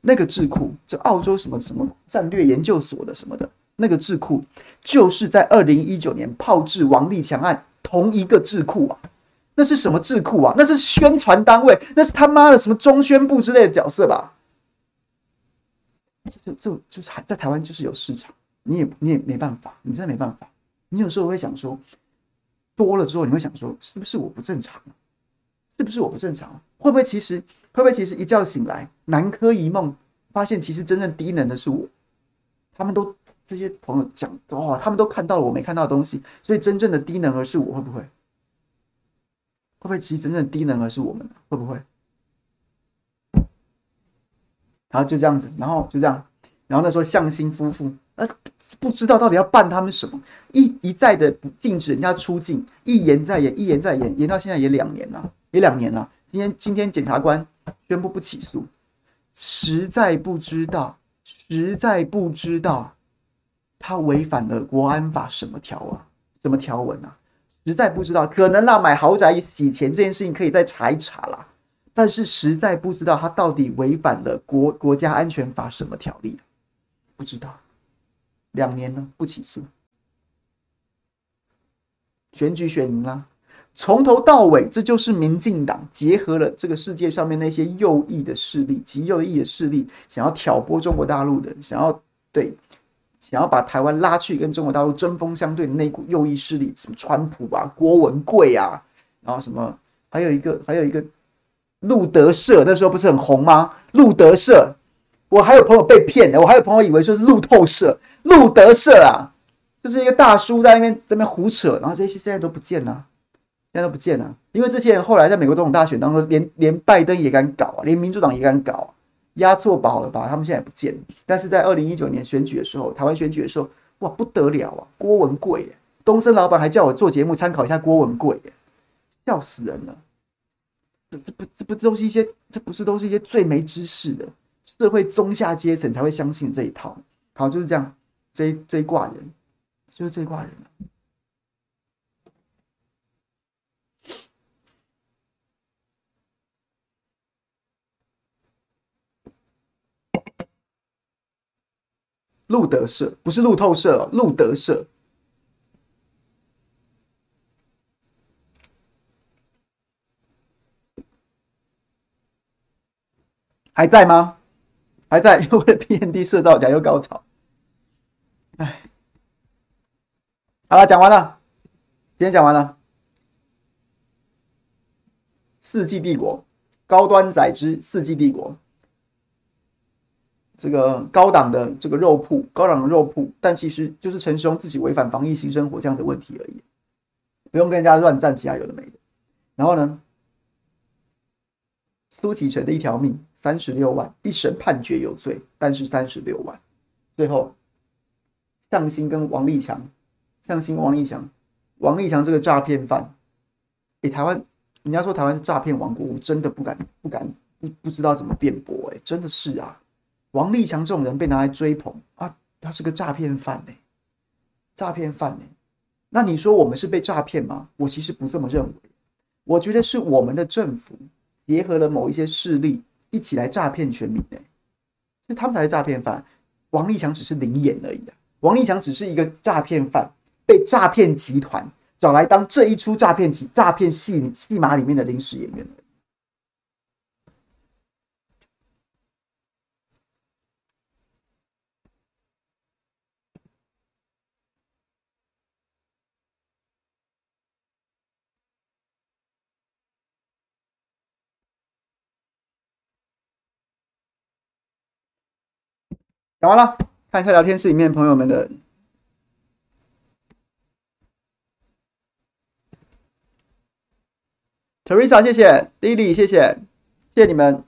那个智库，这澳洲什么什么战略研究所的什么的，那个智库，就是在二零一九年炮制王立强案同一个智库啊。那是什么智库啊？那是宣传单位，那是他妈的什么中宣部之类的角色吧？这就就就是在台湾就是有市场，你也你也没办法，你真的没办法。你有时候会想说，多了之后你会想说，是不是我不正常？是不是我不正常？会不会其实会不会其实一觉醒来，南柯一梦，发现其实真正低能的是我？他们都这些朋友讲，哇，他们都看到了我没看到的东西，所以真正的低能儿是我，会不会？会不会其实真正的低能儿是我们？会不会？然后就这样子，然后就这样，然后那时候向心夫妇，呃，不知道到底要办他们什么，一一再的禁止人家出境，一延再延，一延再延，延到现在也两年了。也两年了，今天今天检察官宣布不起诉，实在不知道，实在不知道他违反了国安法什么条啊，什么条文啊？实在不知道，可能让买豪宅洗钱这件事情可以再查一查啦，但是实在不知道他到底违反了国国家安全法什么条例，不知道，两年呢？不起诉，选举选赢了。从头到尾，这就是民进党结合了这个世界上面那些右翼的势力、极右翼的势力，想要挑拨中国大陆的，想要对，想要把台湾拉去跟中国大陆针锋相对的那股右翼势力，什么川普啊、郭文贵啊，然后什么，还有一个，还有一个路德社，那时候不是很红吗？路德社，我还有朋友被骗的，我还有朋友以为说是路透社，路德社啊，就是一个大叔在那边在那边胡扯，然后这些现在都不见了。现在都不见了，因为这些人后来在美国总统大选当中连，连拜登也敢搞啊，连民主党也敢搞啊，押错宝了吧？他们现在也不见。但是在二零一九年选举的时候，台湾选举的时候，哇，不得了啊！郭文贵，东森老板还叫我做节目参考一下郭文贵，笑死人了！这这不这不都是一些这不是都是一些最没知识的社会中下阶层才会相信这一套？好，就是这样，这一这一挂人就是这一挂人。路德社不是路透社哦，路德社还在吗？还在，因为 PND 社造假又高潮。哎，好了，讲完了，今天讲完了。四季帝国，高端载之四季帝国。这个高档的这个肉铺，高档的肉铺，但其实就是陈时中自己违反防疫新生活这样的问题而已，不用跟人家乱站起来有的没的。然后呢，苏启成的一条命三十六万，一审判决有罪，但是三十六万，最后向心跟王立强，向心王立强，王立强这个诈骗犯，诶，台湾人家说台湾是诈骗王国，我真的不敢不敢不不知道怎么辩驳，诶，真的是啊。王立强这种人被拿来追捧啊，他是个诈骗犯呢，诈骗犯呢。那你说我们是被诈骗吗？我其实不这么认为，我觉得是我们的政府结合了某一些势力一起来诈骗全民呢，就他们才是诈骗犯。王立强只是临演而已啊，王立强只是一个诈骗犯，被诈骗集团找来当这一出诈骗集诈骗戏戏码里面的临时演员。讲完了，看一下聊天室里面朋友们的。Teresa，谢谢，Lily，谢谢，谢谢你们。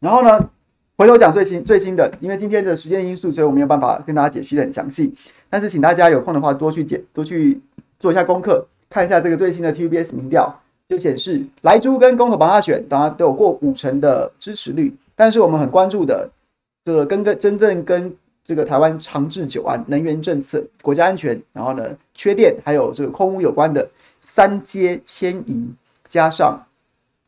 然后呢，回头讲最新最新的，因为今天的时间因素，所以我没有办法跟大家解析的很详细。但是请大家有空的话，多去解，多去做一下功课，看一下这个最新的 TVBS 民调。就显示莱猪跟公投绑大选，当然都有过五成的支持率。但是我们很关注的，这个跟跟真正跟这个台湾长治久安、能源政策、国家安全，然后呢缺电，还有这个空污有关的三阶迁移，加上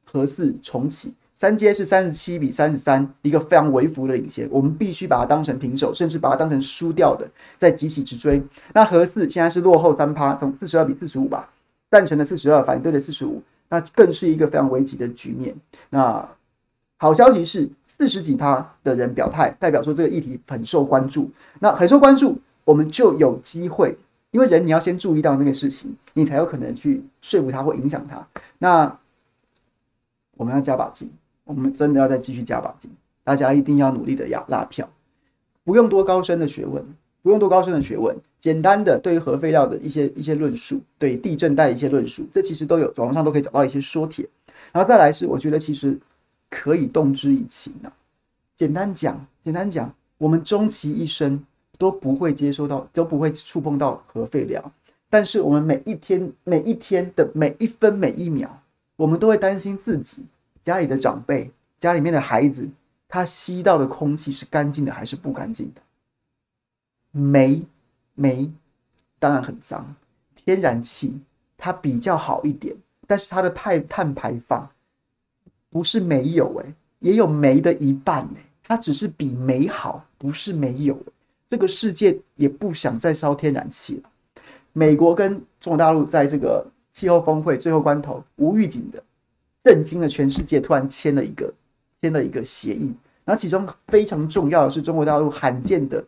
核四重启。三阶是三十七比三十三，一个非常微幅的领先，我们必须把它当成平手，甚至把它当成输掉的，再急起直追。那核四现在是落后三趴，从四十二比四十五吧，赞成的四十二，反对的四十五，那更是一个非常危急的局面。那好消息是，四十几趴的人表态，代表说这个议题很受关注。那很受关注，我们就有机会，因为人你要先注意到那个事情，你才有可能去说服他或影响他。那我们要加把劲。我们真的要再继续加把劲，大家一定要努力的压拉票，不用多高深的学问，不用多高深的学问，简单的对于核废料的一些一些论述，对地震带一些论述，这其实都有网络上都可以找到一些说帖。然后再来是，我觉得其实可以动之以情啊。简单讲，简单讲，我们终其一生都不会接收到，都不会触碰到核废料，但是我们每一天每一天的每一分每一秒，我们都会担心自己。家里的长辈，家里面的孩子，他吸到的空气是干净的还是不干净的？煤，煤当然很脏。天然气它比较好一点，但是它的排碳排放不是没有诶，也有煤的一半诶，它只是比煤好，不是没有。这个世界也不想再烧天然气了。美国跟中国大陆在这个气候峰会最后关头无预警的。震惊了全世界！突然签了一个签了一个协议，然后其中非常重要的是中国大陆罕见的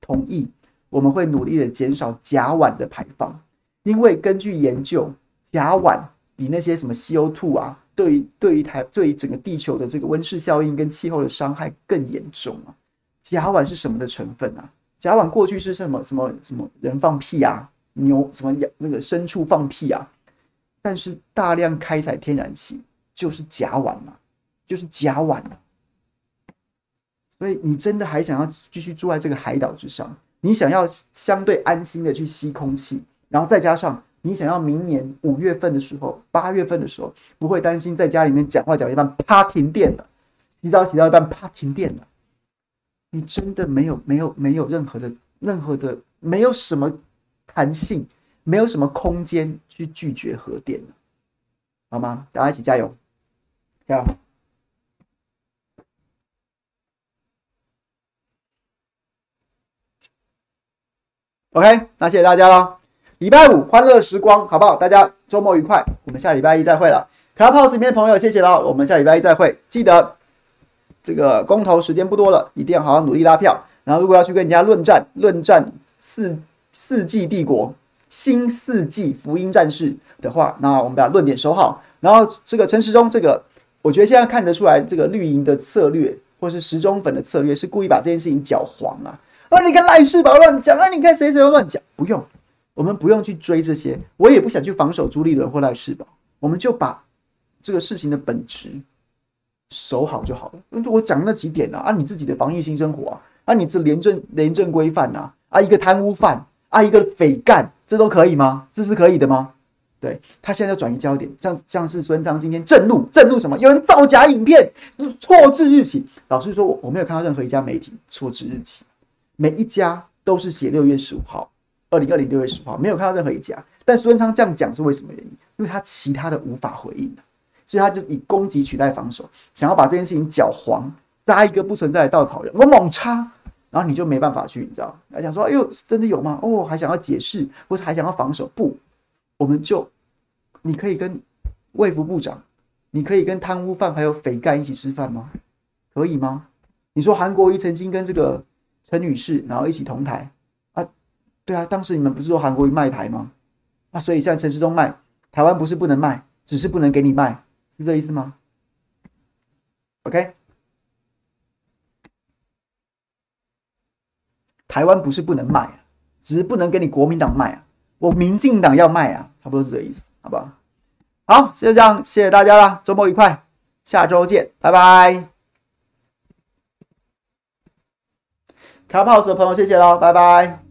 同意，我们会努力的减少甲烷的排放，因为根据研究，甲烷比那些什么 CO2 啊，对于对于台对于整个地球的这个温室效应跟气候的伤害更严重啊！甲烷是什么的成分啊？甲烷过去是什么什么什么人放屁啊，牛什么那个牲畜放屁啊？但是大量开采天然气就是甲烷嘛，就是甲烷嘛。所以你真的还想要继续住在这个海岛之上？你想要相对安心的去吸空气，然后再加上你想要明年五月份的时候、八月份的时候不会担心在家里面讲话讲一半啪停电了，洗澡洗到一半啪停电了。你真的没有没有没有任何的任何的没有什么弹性。没有什么空间去拒绝核电，好吗？大家一起加油，加油！OK，那谢谢大家喽。礼拜五欢乐时光，好不好？大家周末愉快，我们下礼拜一再会了。Clubhouse 里面的朋友，谢谢了，我们下礼拜一再会。记得这个公投时间不多了，一定要好好努力拉票。然后，如果要去跟人家论战，论战四四季帝国。新四季福音战士的话，那我们把论点收好。然后这个陈时中，这个我觉得现在看得出来，这个绿营的策略或是时钟粉的策略是故意把这件事情搅黄啊。啊，你看赖士葆乱讲啊，你看谁谁又乱讲，不用，我们不用去追这些，我也不想去防守朱立伦或赖世宝，我们就把这个事情的本质守好就好了。我讲那几点啊，啊，你自己的防疫新生活啊，啊，你这廉政廉政规范啊，啊，一个贪污犯。啊，一个匪干，这都可以吗？这是可以的吗？对，他现在要转移焦点，像像是孙昌今天震怒，震怒什么？有人造假影片，错字日期。老实说，我我没有看到任何一家媒体错字日期，每一家都是写六月十五号，二零二零六月十号，没有看到任何一家。但孙昌这样讲是为什么原因？因为他其他的无法回应，所以他就以攻击取代防守，想要把这件事情搅黄，扎一个不存在的稻草人，我猛插。然后你就没办法去，你知道？还想说，哎呦，真的有吗？哦，还想要解释，或是还想要防守？不，我们就，你可以跟卫福部长，你可以跟贪污犯还有匪干一起吃饭吗？可以吗？你说韩国瑜曾经跟这个陈女士，然后一起同台？对啊，当时你们不是说韩国瑜卖台吗？那所以现在陈时中卖台湾不是不能卖，只是不能给你卖，是这意思吗？OK。台湾不是不能卖啊，只是不能给你国民党卖啊，我民进党要卖啊，差不多是这意思，好不好？好，就这样，谢谢大家了，周末愉快，下周见，拜拜。开炮的朋友，谢谢喽，拜拜。